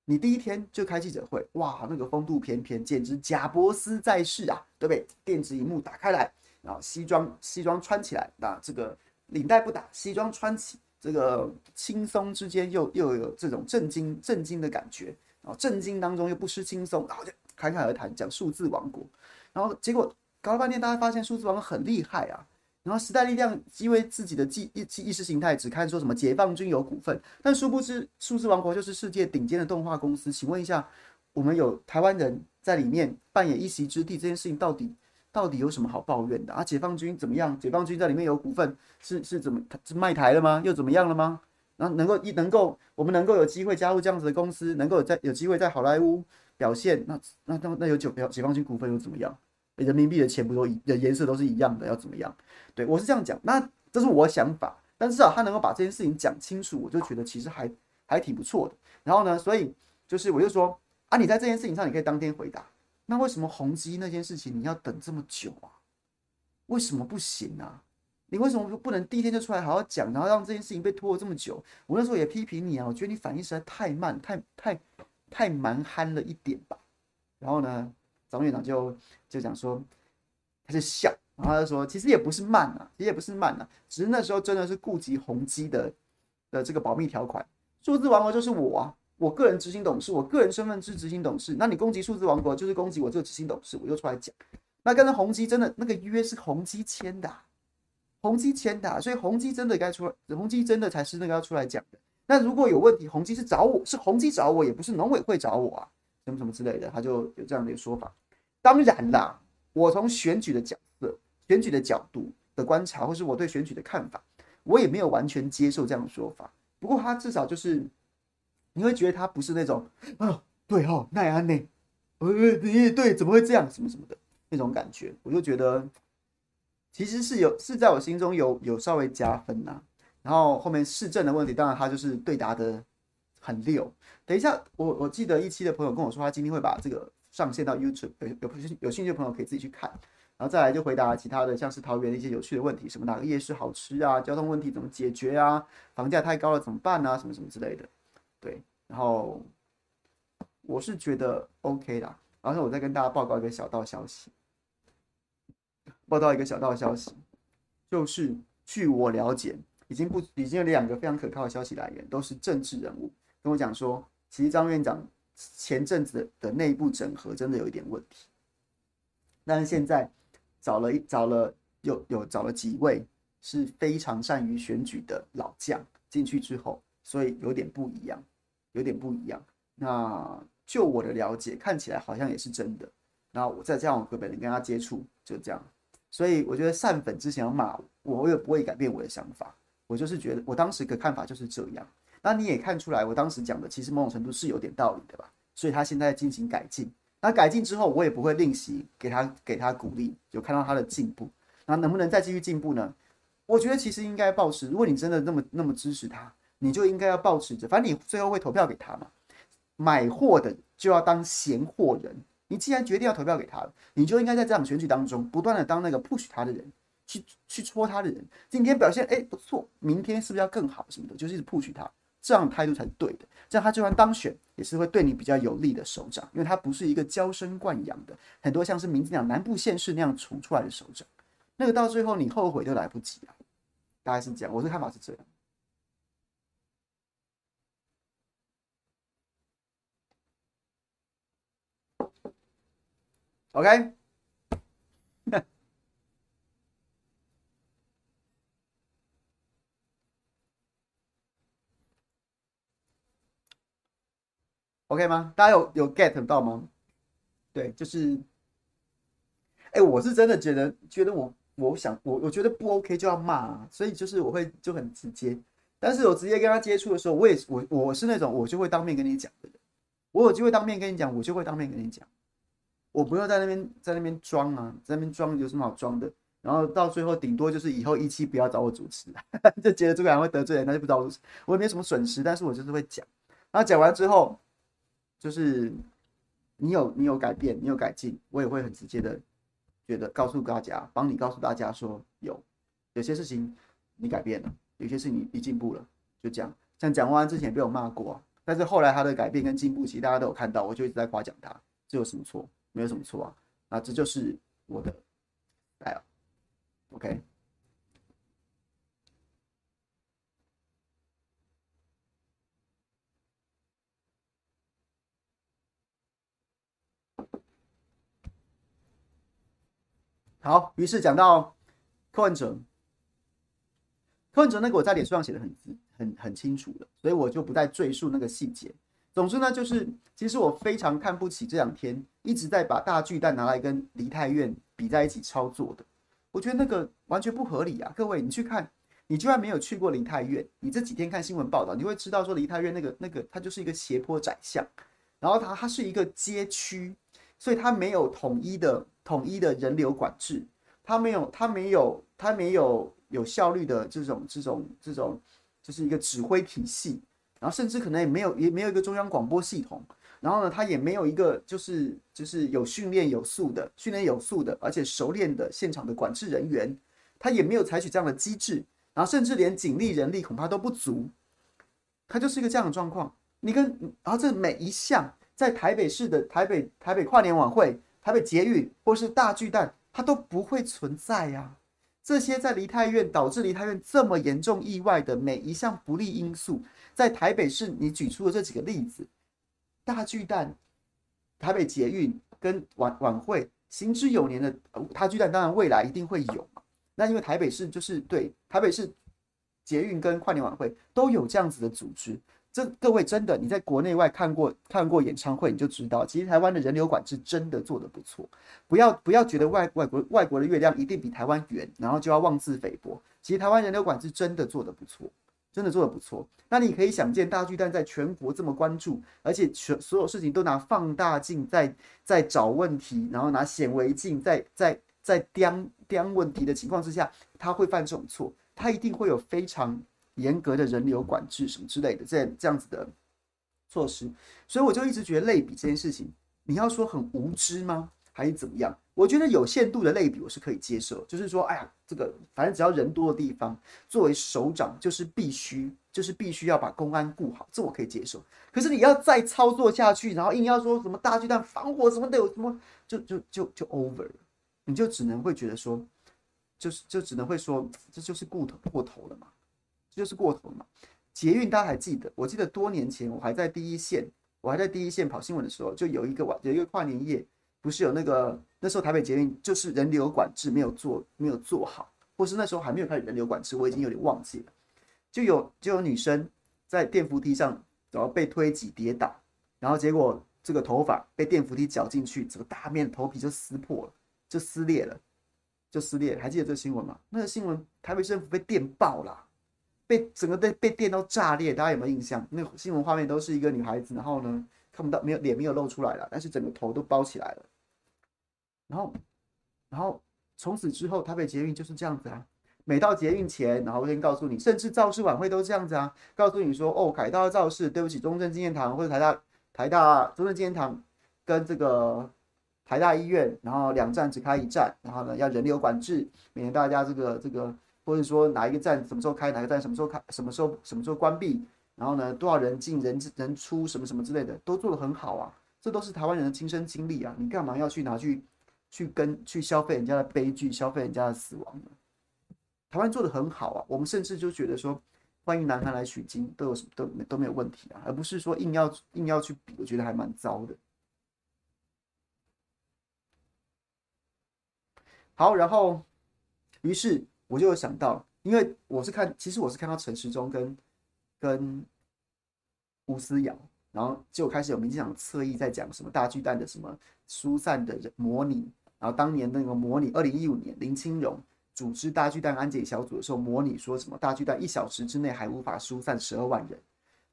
你第一天就开记者会，哇，那个风度翩翩，简直贾伯斯在世啊，对不对？电子荧幕打开来，然后西装西装穿起来，那这个领带不打，西装穿起，这个轻松之间又又有这种震惊震惊的感觉，然后震惊当中又不失轻松，然后就侃侃而谈讲数字王国，然后结果搞了半天，大家发现数字王国很厉害啊。然后时代力量因为自己的意意意识形态，只看说什么解放军有股份，但殊不知数字王国就是世界顶尖的动画公司。请问一下，我们有台湾人在里面扮演一席之地，这件事情到底到底有什么好抱怨的啊？解放军怎么样？解放军在里面有股份，是是怎么他是卖台了吗？又怎么样了吗？然后能够一能够我们能够有机会加入这样子的公司，能够在有机会在好莱坞表现，那那那那有九票解放军股份又怎么样？人民币的钱不都一的颜色都是一样的，要怎么样？对我是这样讲，那这是我想法，但至少他能够把这件事情讲清楚，我就觉得其实还还挺不错的。然后呢，所以就是我就说啊，你在这件事情上你可以当天回答，那为什么宏基那件事情你要等这么久啊？为什么不行啊？你为什么不能第一天就出来好好讲，然后让这件事情被拖了这么久？我那时候也批评你啊，我觉得你反应实在太慢，太太太蛮憨了一点吧。然后呢？张院长就就讲说，他就笑，然后他就说，其实也不是慢啊，其实也不是慢啊，只是那时候真的是顾及宏基的的这个保密条款。数字王国就是我啊，我个人执行董事，我个人身份是执行董事。那你攻击数字王国，就是攻击我这个执行董事，我就出来讲。那跟着宏基真的那个约是宏基签的啊，宏基签的，所以宏基真的该出来，宏基真的才是那个要出来讲的。那如果有问题，宏基是找我，是宏基找我，也不是农委会找我啊，什么什么之类的，他就有这样的一个说法。当然啦，我从选举的角色、选举的角度的观察，或是我对选举的看法，我也没有完全接受这样的说法。不过他至少就是，你会觉得他不是那种啊，对哦，奈安内，呃，你对，怎么会这样，什么什么的那种感觉，我就觉得其实是有是在我心中有有稍微加分呐、然后后面市政的问题，当然他就是对答的很溜。等一下，我我记得一期的朋友跟我说，他今天会把这个上线到 YouTube，有有有兴趣的朋友可以自己去看。然后再来就回答其他的，像是桃园的一些有趣的问题，什么哪个夜市好吃啊？交通问题怎么解决啊？房价太高了怎么办啊？什么什么之类的。对，然后我是觉得 OK 的。然后我再跟大家报告一个小道消息，报道一个小道消息，就是据我了解。已经不已经有两个非常可靠的消息来源，都是政治人物跟我讲说，其实张院长前阵子的内部整合真的有一点问题，但是现在找了一找了有有找了几位是非常善于选举的老将进去之后，所以有点不一样，有点不一样。那就我的了解，看起来好像也是真的。然后我再这样和本人跟他接触，就这样。所以我觉得善粉之前要骂我，我也不会改变我的想法。我就是觉得，我当时的看法就是这样。那你也看出来，我当时讲的其实某种程度是有点道理的吧？所以他现在进行改进。那改进之后，我也不会吝惜给他给他鼓励，有看到他的进步。那能不能再继续进步呢？我觉得其实应该抱持，如果你真的那么那么支持他，你就应该要抱持着，反正你最后会投票给他嘛。买货的就要当闲货人。你既然决定要投票给他了，你就应该在这场选举当中不断的当那个 push 他的人。去去戳他的人，今天表现哎不错，明天是不是要更好什么的，就是一直 push 他，这样态度才是对的。这样他就算当选，也是会对你比较有利的首长，因为他不是一个娇生惯养的，很多像是民进党南部县市那样宠出来的首长，那个到最后你后悔都来不及啊。大概是这样，我的看法是这样。OK。[LAUGHS] OK 吗？大家有有 get 到吗？对，就是，哎、我是真的觉得，觉得我，我想，我我觉得不 OK 就要骂，所以就是我会就很直接。但是我直接跟他接触的时候，我也我我是那种我就会当面跟你讲的人，我有机会当面跟你讲，我就会当面跟你讲，我不用在那边在那边装啊，在那边装有什么好装的？然后到最后顶多就是以后一期不要找我主持，[LAUGHS] 就觉得这个人会得罪人，他就不找我，我也没什么损失，但是我就是会讲。然后讲完之后。就是你有你有改变，你有改进，我也会很直接的觉得告诉大家，帮你告诉大家说有有些事情你改变了，有些事情你你进步了，就这样。像蒋万安之前被我骂过，但是后来他的改变跟进步，其实大家都有看到，我就一直在夸奖他，这有什么错？没有什么错啊，那，这就是我的来了，OK。好，于是讲到柯文哲，柯文哲那个我在脸书上写的很很很清楚的，所以我就不再赘述那个细节。总之呢，就是其实我非常看不起这两天一直在把大巨蛋拿来跟梨泰院比在一起操作的，我觉得那个完全不合理啊！各位，你去看，你居然没有去过梨泰院，你这几天看新闻报道，你会知道说梨泰院那个那个它就是一个斜坡窄巷，然后它它是一个街区，所以它没有统一的。统一的人流管制，它没有，它没有，它没有有效率的这种这种这种，就是一个指挥体系，然后甚至可能也没有也没有一个中央广播系统，然后呢，他也没有一个就是就是有训练有素的训练有素的，而且熟练的现场的管制人员，他也没有采取这样的机制，然后甚至连警力人力恐怕都不足，他就是一个这样的状况。你跟然后这每一项在台北市的台北台北跨年晚会。台北捷运或是大巨蛋，它都不会存在呀、这些在梨泰院导致梨泰院这么严重意外的每一项不利因素，在台北市你举出的这几个例子，大巨蛋、台北捷运跟晚晚会行之有年的大巨蛋，当然未来一定会有。那因为台北市就是对台北市捷运跟跨年晚会都有这样子的组织。这各位真的，你在国内外看过看过演唱会，你就知道，其实台湾的人流管制真的做得不错。不要不要觉得外外国外国的月亮一定比台湾圆，然后就要妄自菲薄。其实台湾人流管制真的做得不错，真的做得不错。那你可以想见，大巨蛋在全国这么关注，而且全所有事情都拿放大镜在在找问题，然后拿显微镜在在在盯盯问题的情况之下，他会犯这种错，他一定会有非常。严格的人流管制什么之类的，这这样子的措施，所以我就一直觉得类比这件事情，你要说很无知吗？还是怎么样？我觉得有限度的类比我是可以接受，就是说，哎呀，这个反正只要人多的地方，作为首长就是必须就是必须要把公安顾好，这我可以接受。可是你要再操作下去，然后硬要说什么大巨蛋防火什么的有什么，就就就就 over 了，你就只能会觉得说，就是就只能会说，这就是顾头过头了嘛。这就是过头嘛？捷运大家还记得？我记得多年前我还在第一线，我还在第一线跑新闻的时候，就有一个晚有一个跨年夜，不是有那个那时候台北捷运就是人流管制没有做没有做好，或是那时候还没有开始人流管制，我已经有点忘记了。就有就有女生在电扶梯上然后被推挤跌倒，然后结果这个头发被电扶梯绞进去，整个大面头皮就撕破了，就撕裂了，就撕裂了。还记得这个新闻吗？那个新闻台北政府被电爆了。被整个被被电到炸裂，大家有没有印象？那新闻画面都是一个女孩子，然后呢看不到没有脸没有露出来了，但是整个头都包起来了。然后，然后从此之后，台北捷运就是这样子啊。每到捷运前，然后先告诉你，甚至造势晚会都这样子啊，告诉你说哦，凯道造势，对不起，中正纪念堂或者台大台大中正纪念堂跟这个台大医院，然后两站只开一站，然后呢要人流管制，免得大家这个这个。或者说哪一个站什么时候开，哪个站什么时候开，什么时候什么时候关闭，然后呢，多少人进人人出，什么什么之类的，都做得很好啊。这都是台湾人的亲身经历啊，你干嘛要去拿去去跟去消费人家的悲剧，消费人家的死亡呢？台湾做得很好啊，我们甚至就觉得说，欢迎南韩来取经都有什么都都没有问题啊，而不是说硬要硬要去比，我觉得还蛮糟的。好，然后于是。我就有想到，因为我是看，其实我是看到陈时中跟跟吴思瑶，然后就开始有民进党侧翼在讲什么大巨蛋的什么疏散的人模拟，然后当年那个模拟，二零一五年林清荣组织大巨蛋安检小组的时候，模拟说什么大巨蛋一小时之内还无法疏散十二万人，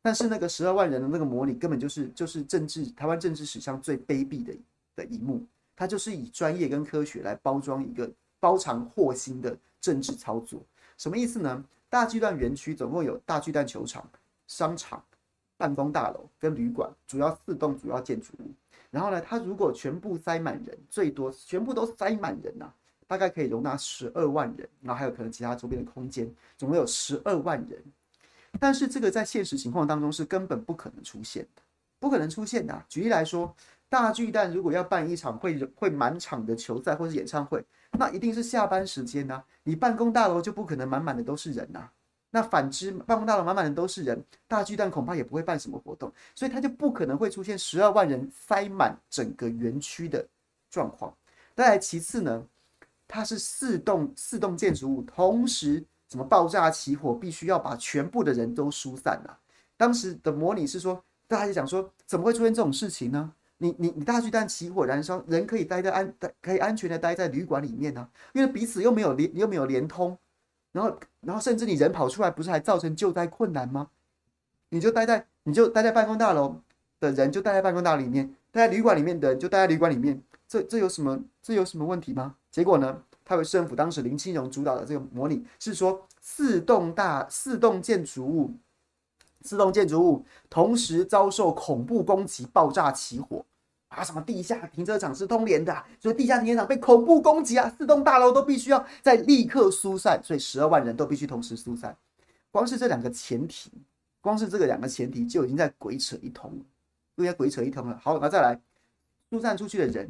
但是那个十二万人的那个模拟根本就是就是政治台湾政治史上最卑鄙的的一幕，它就是以专业跟科学来包装一个包藏祸心的。政治操作什么意思呢？大巨蛋园区总共有大巨蛋球场、商场、办公大楼跟旅馆，主要四栋主要建筑物。然后呢，它如果全部塞满人，最多全部都塞满人呐、大概可以容纳十二万人。然后还有可能其他周边的空间，总共有十二万人。但是这个在现实情况当中是根本不可能出现的，不可能出现的、举例来说，大巨蛋如果要办一场会会满场的球赛或是演唱会。那一定是下班时间呐、啊，你办公大楼就不可能满满的都是人呐、那反之，办公大楼满满的都是人，大巨蛋恐怕也不会办什么活动，所以它就不可能会出现十二万人塞满整个园区的状况。再来其次呢，它是四栋四栋建筑物同时怎么爆炸起火，必须要把全部的人都疏散啊。当时的模拟是说，大家就讲说，怎么会出现这种事情呢？你你你大巨蛋起火燃烧，人可以待在安待可以安全的待在旅馆里面呢、因为彼此又没有连又没有连通，然后然后甚至你人跑出来，不是还造成救灾困难吗？你就待在你就待在办公大楼的人就待在办公大楼里面，待在旅馆里面的人就待在旅馆里面，这这有什么这有什么问题吗？结果呢，台北市政府当时林清荣主导的这个模拟是说四栋大四栋建筑物，四栋建筑物同时遭受恐怖攻击，爆炸起火。啊，什么地下停车场是通联的，所以地下停车场被恐怖攻击啊，四栋大楼都必须要在立刻疏散，所以十二万人都必须同时疏散。光是这两个前提，光是这个两个前提就已经在鬼扯一通了，又在鬼扯一通了。好，那再来，疏散出去的人，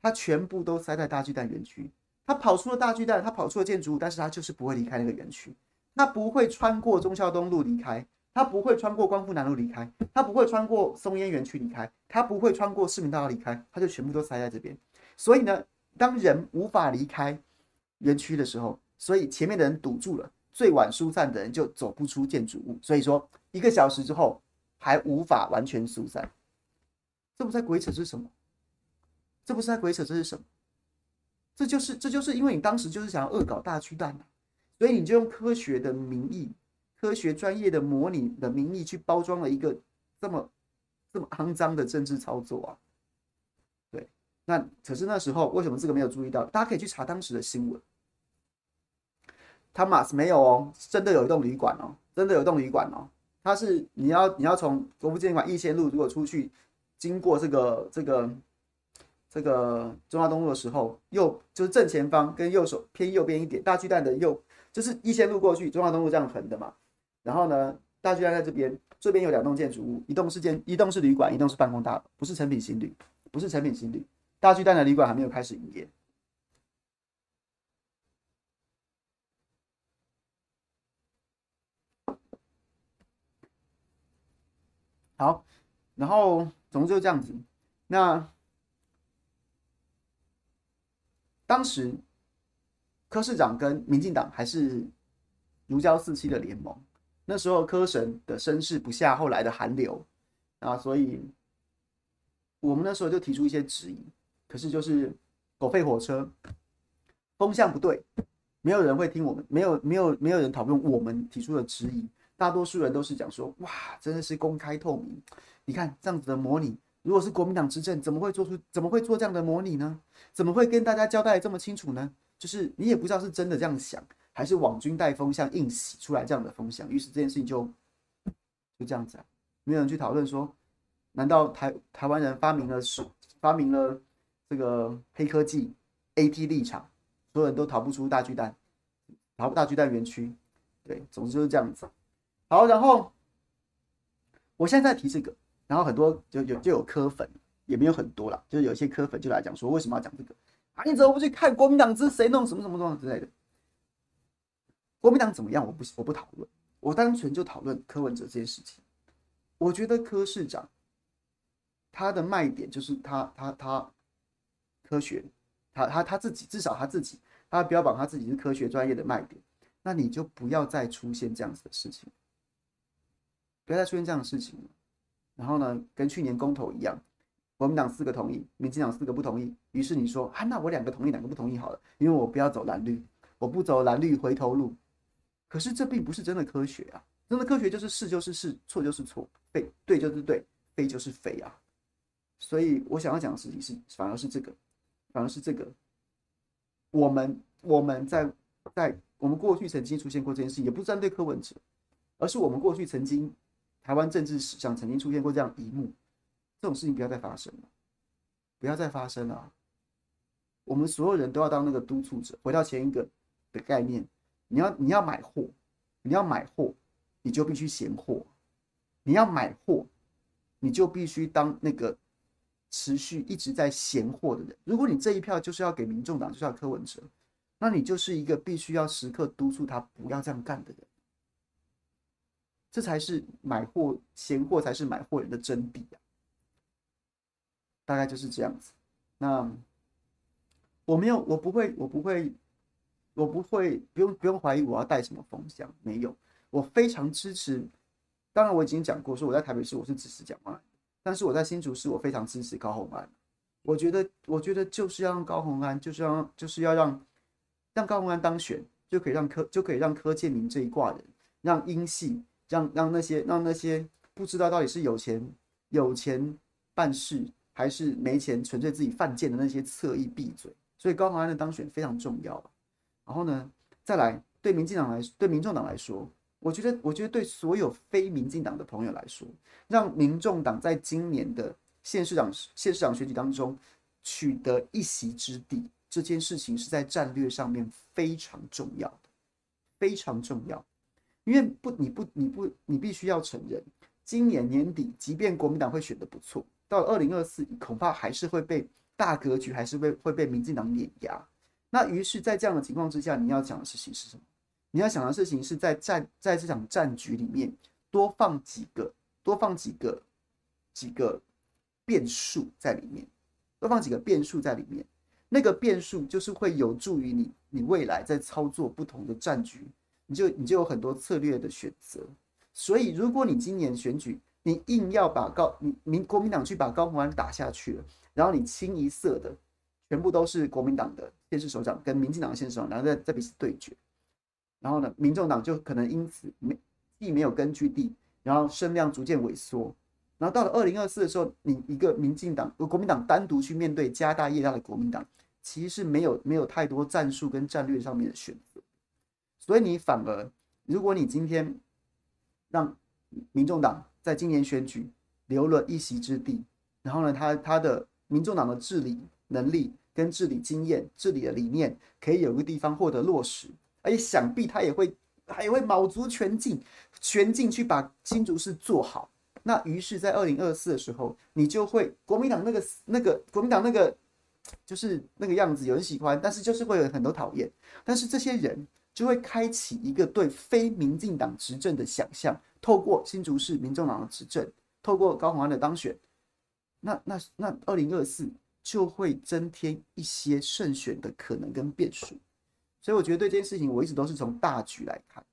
他全部都塞在大巨蛋园区，他跑出了大巨蛋，他跑出了建筑物，但是他就是不会离开那个园区，他不会穿过忠孝东路离开。他不会穿过光复南路离开，他不会穿过松烟园区离开，他不会穿过市民大道离开，他就全部都塞在这边。所以呢，当人无法离开园区的时候，所以前面的人堵住了，最晚疏散的人就走不出建筑物。所以说，一个小时之后还无法完全疏散，这不在鬼扯，这是什么？这不是在鬼扯，这是什么？这就是这就是因为你当时就是想要恶搞大区蛋，所以你就用科学的名义、科学专业的模拟的名义去包装了一个这么这么肮脏的政治操作啊。对，那可是那时候为什么这个没有注意到？大家可以去查当时的新闻。汤马斯没有哦，真的有一栋旅馆哦，真的有一栋旅馆哦。它是你要你要从国父纪念馆逸仙路如果出去，经过这个这个。这个中华东路的时候，右就是正前方跟右手偏右边一点，大巨蛋的右就是逸仙路过去，中华东路这样横的嘛。然后呢，大巨蛋在这边，这边有两栋建筑物，一栋是建，一栋是旅馆，一栋是办公大楼，不是成品新旅，不是成品新旅。大巨蛋的旅馆还没有开始营业。好，然后总之就这样子，那。当时柯市长跟民进党还是如胶似漆的联盟，那时候柯神的声势不下后来的韩流啊，所以我们那时候就提出一些质疑，可是就是狗吠火车，风向不对，没有人会听我们，没有没有没有人讨论我们提出的质疑，大多数人都是讲说哇，真的是公开透明，你看这样子的模拟。如果是国民党执政，怎么会做出怎么会做这样的模拟呢？怎么会跟大家交代这么清楚呢？就是你也不知道是真的这样想，还是网军带风向硬洗出来这样的风向。于是这件事情就就这样子啊，没有人去讨论说，难道台台湾人发明了是发明了这个黑科技 AT 立场，所有人都逃不出大巨蛋，逃不大巨蛋园区？对，总之就是这样子。好，然后我现在在提这个。然后很多就有就有柯粉，也没有很多啦，就是有些柯粉就来讲说，为什么要讲这个啊？你怎么不去看国民党之谁弄什么什么什么之类的？国民党怎么样？我不我不讨论，我单纯就讨论柯文哲这件事情。我觉得柯市长他的卖点就是他他他科学，他他他自己至少他自己他标榜他自己是科学专业的卖点，那你就不要再出现这样子的事情，不要再出现这样的事情。然后呢，跟去年公投一样，国民党四个同意，民进党四个不同意。于是你说，啊，那我两个同意，两个不同意好了，因为我不要走蓝绿，我不走蓝绿回头路。可是这并不是真的科学啊！真的科学就是是就是是，错就是错，对对就是对，非就是非啊！所以我想要讲的事情是，反而是这个，反而是这个。我们我们在在我们过去曾经出现过这件事，也不是针对柯文哲，而是我们过去曾经。台湾政治史上曾经出现过这样一幕，这种事情不要再发生了，不要再发生了。我们所有人都要当那个督促者。回到前一个的概念，你要你要买货，你要买货，你就必须嫌货。你要买货，你就必须当那个持续一直在嫌货的人。如果你这一票就是要给民众党，就是要柯文哲，那你就是一个必须要时刻督促他不要这样干的人。这才是买货嫌货才是买货人的真谛啊！大概就是这样子。那我没有，我不会，我不会，我不会，不用不用怀疑我要带什么风向，没有。我非常支持。当然我已经讲过，说我在台北市我是支持蒋万安，但是我在新竹市我非常支持高虹安。我觉得，我觉得就是要让高虹安，就是要就是要让让高虹安当选，就可以让柯就可以让柯建铭这一挂人，让英系。让让那些让那些不知道到底是有钱有钱办事还是没钱纯粹自己犯贱的那些侧翼闭嘴，所以高虹安的当选非常重要。然后呢，再来对民进党来对民众党来说，我觉得我觉得对所有非民进党的朋友来说，让民众党在今年的县市长县市长选举当中取得一席之地，这件事情是在战略上面非常重要，非常重要。因为不，你不，你不，你必须要承认，今年年底，即便国民党会选得不错，到了二零二四，恐怕还是会被大格局，还是会会被民进党碾压。那于是，在这样的情况之下，你要讲的事情是什么？你要想的事情是在战在这场战局里面，多放几个，多放几个，几个变数在里面，多放几个变数在里面。那个变数就是会有助于你，你未来在操作不同的战局，你就你就有很多策略的选择。所以，如果你今年选举，你硬要把高你民国民党去把高虹安打下去了，然后你清一色的全部都是国民党的县市首长跟民进党的县市首长，然后在在彼此对决，然后呢，民众党就可能因此没地没有根据地，然后声量逐渐萎缩。然后到了二零二四的时候，你一个民进党、国民党单独去面对家大业大的国民党，其实是没有没有太多战术跟战略上面的选择。所以你反而，如果你今天让民众党在今年选举留了一席之地，然后呢，他他的民众党的治理能力跟治理经验、治理的理念，可以有一个地方获得落实，而且想必他也会他也会卯足全劲，全劲去把新竹市做好。那于是，在二零二四的时候，你就会国民党那个那个国民党那个就是那个样子，有人喜欢，但是就是会有很多讨厌。但是这些人就会开启一个对非民进党执政的想象，透过新竹市民众党的执政，透过高虹安的当选，那那那二零二四就会增添一些胜选的可能跟变数。所以我觉得对这件事情，我一直都是从大局来看，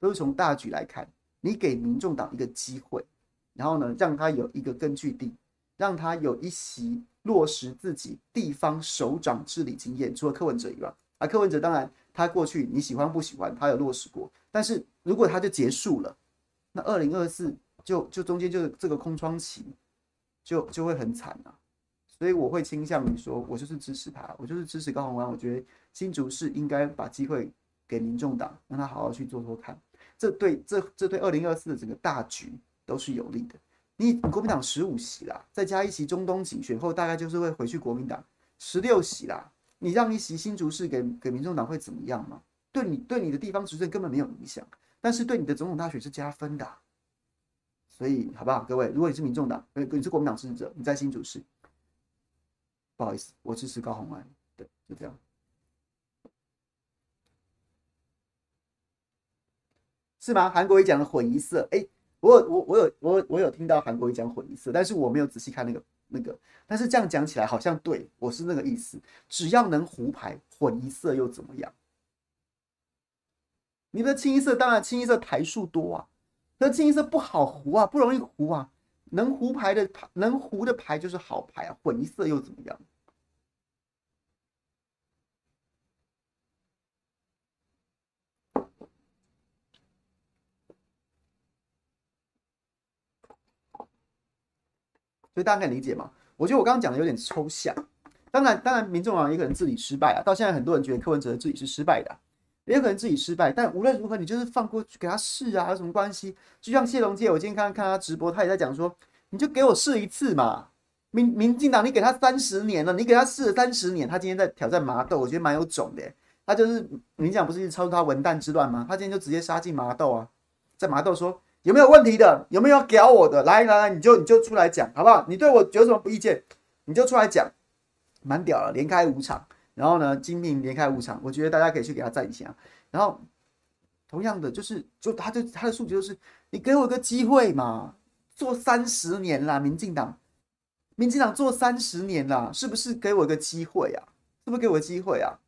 都是从大局来看，你给民众党一个机会。然后呢，让他有一个根据地，让他有一席落实自己地方首长治理经验。除了柯文哲以外，啊，柯文哲当然他过去你喜欢不喜欢，他有落实过。但是如果他就结束了，那二零二四就就中间就这个空窗期，就就会很惨啊。所以我会倾向于说，我就是支持他，我就是支持高虹安。我觉得新竹市应该把机会给民众党，让他好好去做做看。这对这这对二零二四的整个大局。都是有利的。你国民党十五席啦，再加一席中东锦选后，大概就是会回去国民党十六席啦。你让一席新竹市给给民众党会怎么样吗？对你对你的地方执政根本没有影响，但是对你的总统大选是加分的。所以好不好，各位？如果你是民众党，呃，你是国民党支持者，你在新竹市，不好意思，我支持高虹安。对，就这样。是吗？韩国瑜讲的混一色，哎。我我我有我我有听到韩国瑜讲混一色，但是我没有仔细看那个那个，但是这样讲起来好像对，我是那个意思。只要能胡牌混一色又怎么样？你的清一色当然清一色台数多啊，那清一色不好胡啊，不容易胡啊。能胡牌的牌，能胡的牌就是好牌啊，混一色又怎么样？所以大家可以理解吗？我觉得我刚刚讲的有点抽象。当然，当然，民众党也可能治理失败啊。到现在，很多人觉得柯文哲的治理是失败的，也有可能自己失败。但无论如何，你就是放过去给他试啊，有什么关系？就像谢龙介，我今天看看他直播，他也在讲说，你就给我试一次嘛。民民进党，你给他三十年了，你给他试了三十年，他今天在挑战麻豆，我觉得蛮有种的。他就是民进党不是一直操作他文旦之乱吗？他今天就直接杀进麻豆啊，在麻豆说。有没有问题的？有没有要屌我的？来来来，你就你就出来讲，好不好？你对我有什么不意见，你就出来讲，蛮屌了，连开五场，然后呢，精明连开五场，我觉得大家可以去给他赞一下。然后，同样的，就是就他就他的诉求就是，你给我个机会嘛，做三十年啦，民进党，民进党做三十年啦，是不是给我个机会啊？是不是给我机会啊？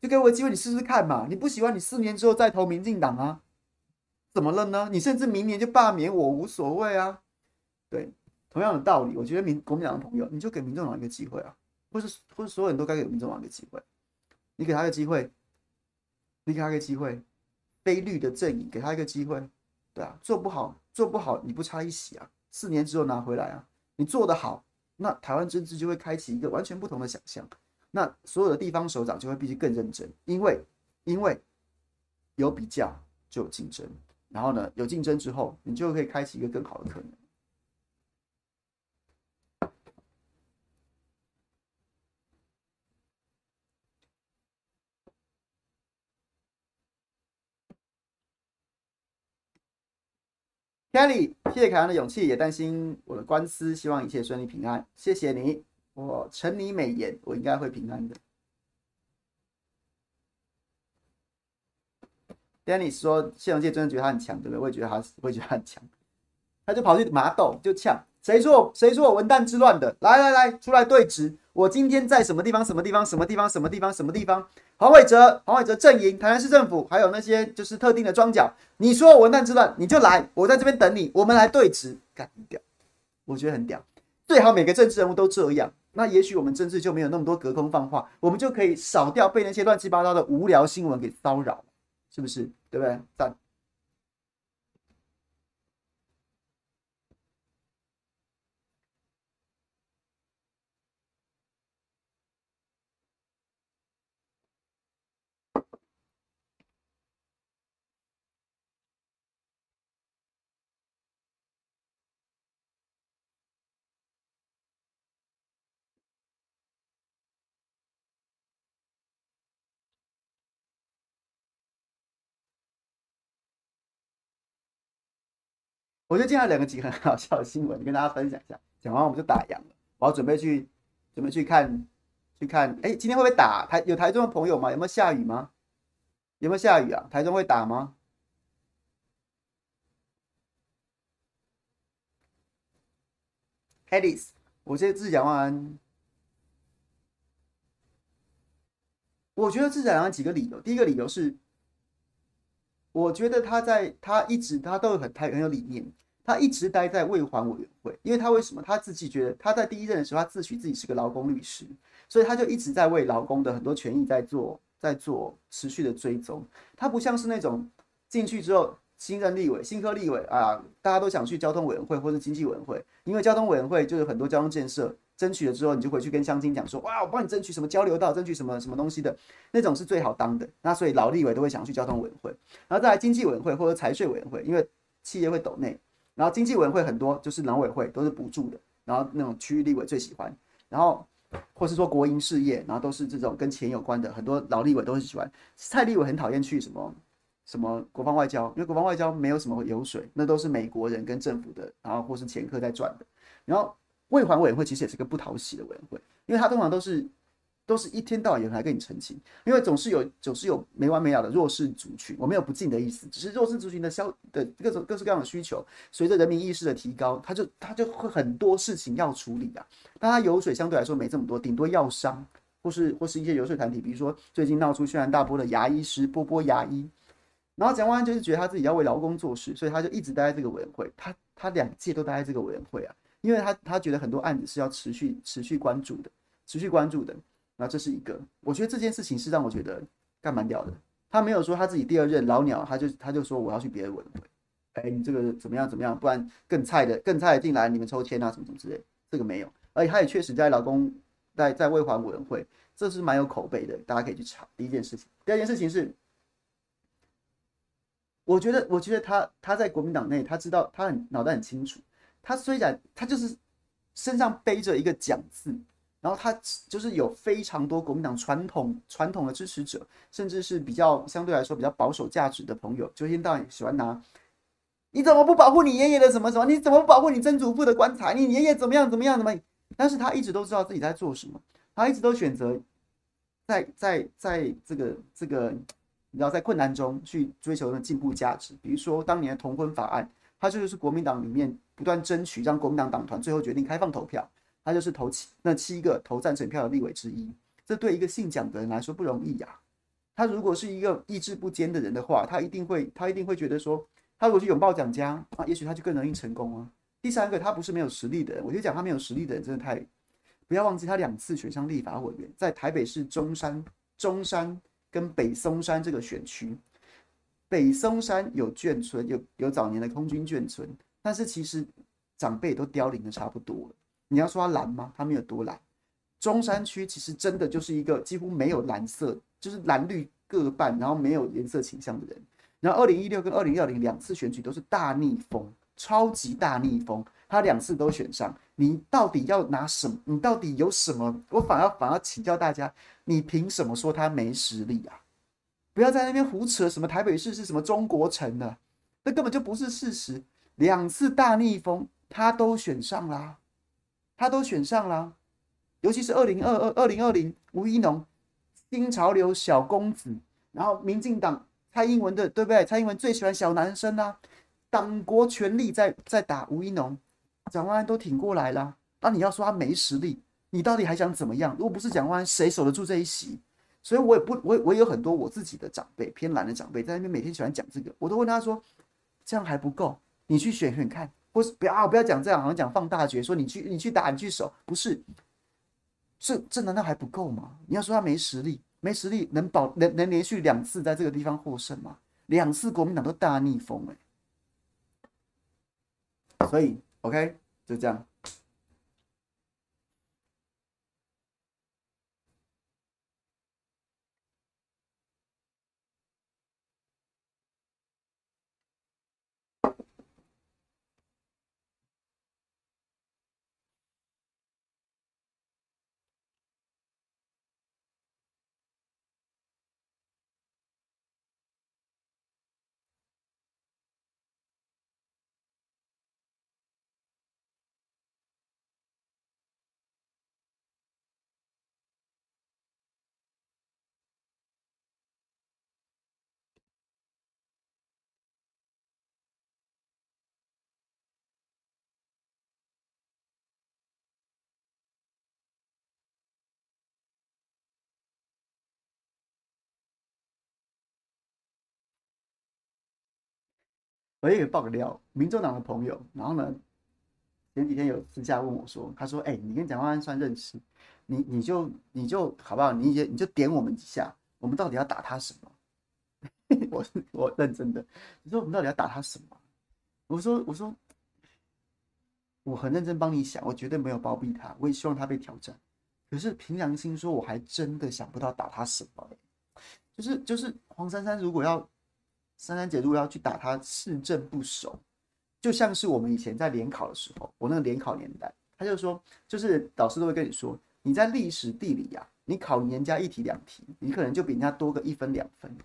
就给我机会，你试试看嘛。你不喜欢，你四年之后再投民进党啊。怎么了呢？你甚至明年就罢免我无所谓啊。对，同样的道理，我觉得民国民党的朋友，你就给民众党一个机会啊，或是或是所有人都该给民众党一个机会。你给他一个机会，你给他一个机会，非绿的阵营给他一个机会，对啊，做不好做不好，你不差一席啊，四年之后拿回来啊。你做得好，那台湾政治就会开启一个完全不同的想象。那所有的地方首长就会必须更认真，因为因为有比较就有竞争。然后呢，有竞争之后，你就可以开启一个更好的可能。Kelly，谢谢凯阳的勇气，也担心我的官司，希望一切顺利平安。谢谢你，我承你美言，我应该会平安的。Dennis 说：“谢荣界真的觉得他很强，对不对？我也觉得他，我也觉得他很强。他就跑去麻豆就呛，谁说谁说我文旦之乱的？来来来，出来对质。我今天在什么地方？什么地方？什么地方？什么地方？什么地方？黄伟哲，黄伟哲阵营，台南市政府，还有那些就是特定的庄脚。你说我文旦之乱，你就来，我在这边等你，我们来对质。干掉，我觉得很屌。最好每个政治人物都这样，那也许我们政治就没有那么多隔空放话，我们就可以少掉被那些乱七八糟的无聊新闻给骚扰，是不是？对不对？赞。我就见到两个几个很好笑的新闻，跟大家分享一下。讲完我们就打烊了，我要准备去准备去看去看。哎，今天会不会打台？有台中的朋友吗？有没有下雨吗？有没有下雨啊？台中会打吗？Hades，我现在自己讲完。我觉得自己讲完几个理由。第一个理由是，我觉得他在他一直他都很他很有理念。他一直待在卫环委员会，因为他为什么？他自己觉得他在第一任的时候，他自诩自己是个劳工律师，所以他就一直在为劳工的很多权益在做，在做持续的追踪。他不像是那种进去之后新任立委、新科立委啊，大家都想去交通委员会或者经济委员会，因为交通委员会就有很多交通建设，争取了之后，你就回去跟乡亲讲说，哇，我帮你争取什么交流道，争取什么什么东西的那种是最好当的。那所以老立委都会想去交通委员会，然后再来经济委员会或者财税委员会，因为企业会抖内。然后经济委员会很多就是农委会都是补助的，然后那种区域立委最喜欢，然后或是说国营事业，然后都是这种跟钱有关的，很多老立委都是喜欢。蔡立委很讨厌去什么什么国防外交，因为国防外交没有什么油水，那都是美国人跟政府的，然后或是掮客在赚的。然后卫环委员会其实也是个不讨喜的委员会，因为他通常都是。都是一天到晚有人来跟你澄清，因为总是有总是有没完没了的弱势族群。我没有不敬的意思，只是弱势族群的消的各种各式各样的需求，随着人民意识的提高，他就他就会很多事情要处理啊。但他油水相对来说没这么多，顶多药商或是或是一些游说团体，比如说最近闹出轩然大波的牙医师波波牙医，然后蒋万安就是觉得他自己要为劳工做事，所以他就一直待在这个委员会。他他两届都待在这个委员会啊，因为他他觉得很多案子是要持续持续关注的，持续关注的。那这是一个，我觉得这件事情是让我觉得干蛮屌的。他没有说他自己第二任老鸟，他就他就说我要去别的委员会。哎，你这个怎么样怎么样？不然更菜的更菜的进来，你们抽签啊什么什么之类，这个没有。而且他也确实在劳工在在卫环委员会，这是蛮有口碑的，大家可以去查。第一件事情，第二件事情是，我觉得我觉得他他在国民党内，他知道他很脑袋很清楚。他虽然他就是身上背着一个奖字。然后他就是有非常多国民党传统传统的支持者，甚至是比较相对来说比较保守价值的朋友，就一天到晚喜欢拿，你怎么不保护你爷爷的什么什么？你怎么不保护你曾祖父的棺材？你爷爷怎么样怎么样怎么？但是他一直都知道自己在做什么，他一直都选择在在在这个这个，你知道在困难中去追求的进步价值。比如说当年的同婚法案，他就是国民党里面不断争取，让国民党党团最后决定开放投票。他就是投七那七个投赞成票的立委之一，这对一个姓蒋的人来说不容易呀、他如果是一个意志不坚的人的话，他一定会他一定会觉得说，他如果去拥抱蒋家啊，也许他就更容易成功啊。第三个，他不是没有实力的人，我就讲他没有实力的人真的太，不要忘记他两次选上立法委员，在台北市中山中山跟北松山这个选区，北松山有眷村，有有早年的空军眷村，但是其实长辈都凋零的差不多了。你要说他蓝吗？他没有多蓝。中山区其实真的就是一个几乎没有蓝色，就是蓝绿各半，然后没有颜色倾向的人。然后二零一六跟二零二零两次选举都是大逆风，超级大逆风，他两次都选上。你到底要拿什么？你到底有什么？我反而反而请教大家，你凭什么说他没实力啊？不要在那边胡扯，什么台北市是什么中国城的，那根本就不是事实。两次大逆风，他都选上啦。他都选上了，尤其是二零二二、二零二零，吴一农新潮流小公子，然后民进党蔡英文的对不对？蔡英文最喜欢小男生啊，党国权力在在打吴一农，蒋万安都挺过来了，那你要说他没实力，你到底还想怎么样？如果不是蒋万安，谁守得住这一席？所以我也不，我我有很多我自己的长辈，偏蓝的长辈，在那边每天喜欢讲这个，我都问他说，这样还不够，你去选选看，或是不要啊不要讲这样，好像讲放大决，说你去你去打你去守，不是，这这难道还不够吗？你要说他没实力，没实力能保能能连续两次在这个地方获胜吗？两次国民党都大逆风哎、所以 OK 就这样。我也爆个料，民众党的朋友，然后呢，前几天有私下问我说，他说：“哎、你跟蒋万安算认识，你你就你就好不好？你也你就点我们几下，我们到底要打他什么？” [LAUGHS] 我我认真的，你说我们到底要打他什么？我说我说，我很认真帮你想，我绝对没有包庇他，我也希望他被挑战。可是凭良心说，我还真的想不到打他什么、就是就是黄珊珊如果要。珊珊姐如果要去打他，市政不熟，就像是我们以前在联考的时候，我那个联考年代，他就说，就是导师都会跟你说，你在历史地理呀、啊，你考人家一题两题，你可能就比人家多个一分两分，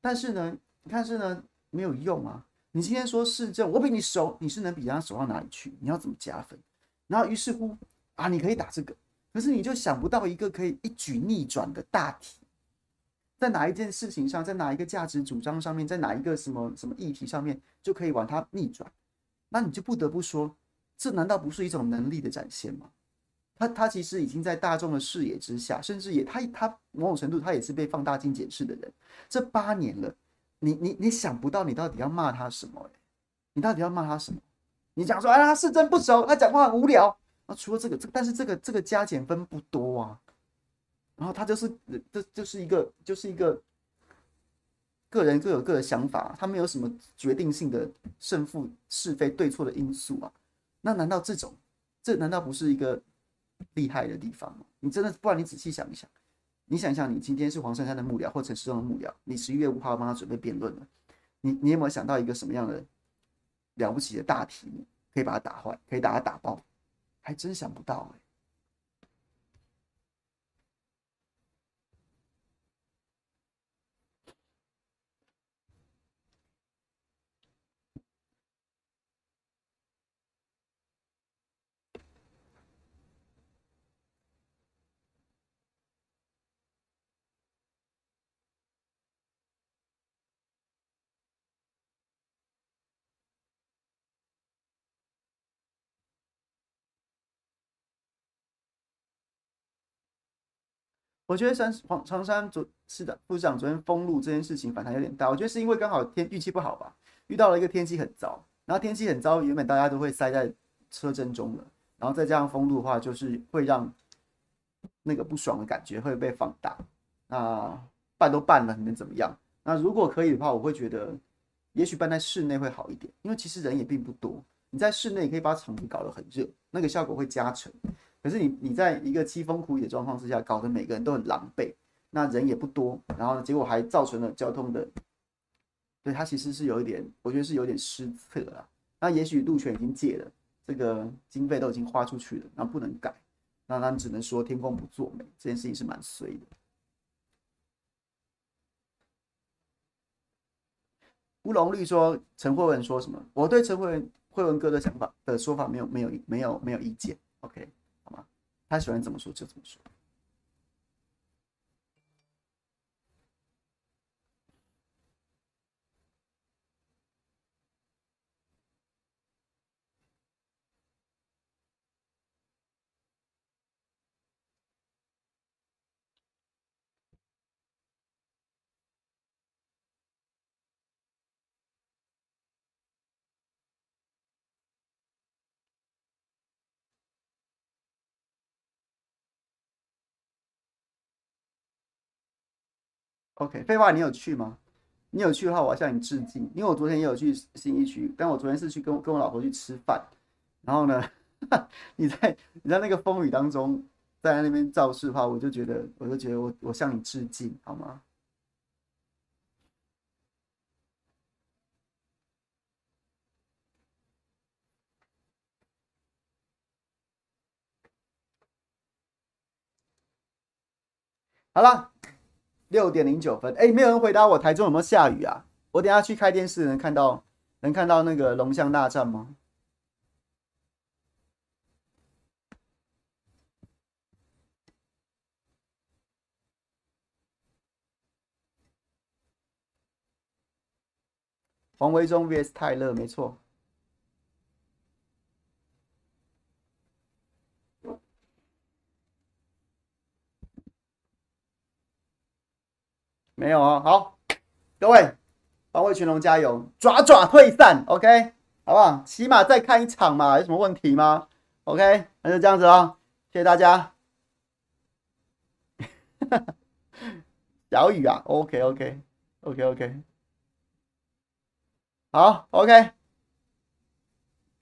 但是呢，但是呢，没有用啊。你今天说市政，我比你熟，你是能比人家熟到哪里去？你要怎么加分？然后于是乎啊，你可以打这个，可是你就想不到一个可以一举逆转的大题。在哪一件事情上，在哪一个价值主张上面，在哪一个什么什么议题上面，就可以往它逆转？那你就不得不说，这难道不是一种能力的展现吗？他他其实已经在大众的视野之下，甚至也他他某种程度他也是被放大镜检视的人。这八年了，你你你想不到你到底要骂他什么、你到底要骂他什么？你讲说啊，他是真不熟，他讲话很无聊。那除了这个，这但是这个这个加减分不多啊。然后他就是，这就是一个，就是一个个人各有各的想法，他没有什么决定性的胜负是非对错的因素啊。那难道这种，这难道不是一个厉害的地方吗？你真的，不然你仔细想一想，你想一想，你今天是黄珊珊的幕僚或陈时中的幕僚，你十一月五号要帮他准备辩论了，你你有没有想到一个什么样的了不起的大题目，可以把他打坏，可以把他打爆？还真想不到哎、我觉得山黄长山昨是的副市长昨天封路这件事情反弹有点大，我觉得是因为刚好天运气不好吧，遇到了一个天气很糟，然后天气很糟，原本大家都会塞在车阵中了，然后再加上封路的话，就是会让那个不爽的感觉会被放大。那办都办了，你能怎么样？那如果可以的话，我会觉得也许办在室内会好一点，因为其实人也并不多，你在室内可以把场子搞得很热，那个效果会加成。可是你你在一个凄风苦雨的状况之下，搞得每个人都很狼狈，那人也不多，然后呢，结果还造成了交通的，对，他其实是有一点，我觉得是有点失策了。那也许路权已经借了，这个经费都已经花出去了，那不能改，那那只能说天公不作美，这件事情是蛮衰的。乌龙绿说陈慧文说什么？我对陈慧文慧文哥的想法的说法没有没有没有没有意见，OK。他喜欢怎么说就怎么说。OK，废话，你有去吗？你有去的话，我要向你致敬，因为我昨天也有去新一区，但我昨天是去跟跟我老婆去吃饭，然后呢，[LAUGHS] 你在你在那个风雨当中，在那边造势的话，我就觉得，我就觉得我我向你致敬，好吗？好了，六点零九分，哎，没有人回答我台中有没有下雨啊？我等下去开电视能看到能看到那个龙象大战吗？黄维忠 VS 泰勒，没错。没有啊，好，各位，帮魏群龙加油，爪爪退散，OK，好不好？起码再看一场嘛，有什么问题吗？OK，那就这样子哦，谢谢大家。[LAUGHS] 小雨啊，OK，OK，OK，OK，好，OK，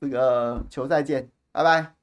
这个球赛见，拜拜。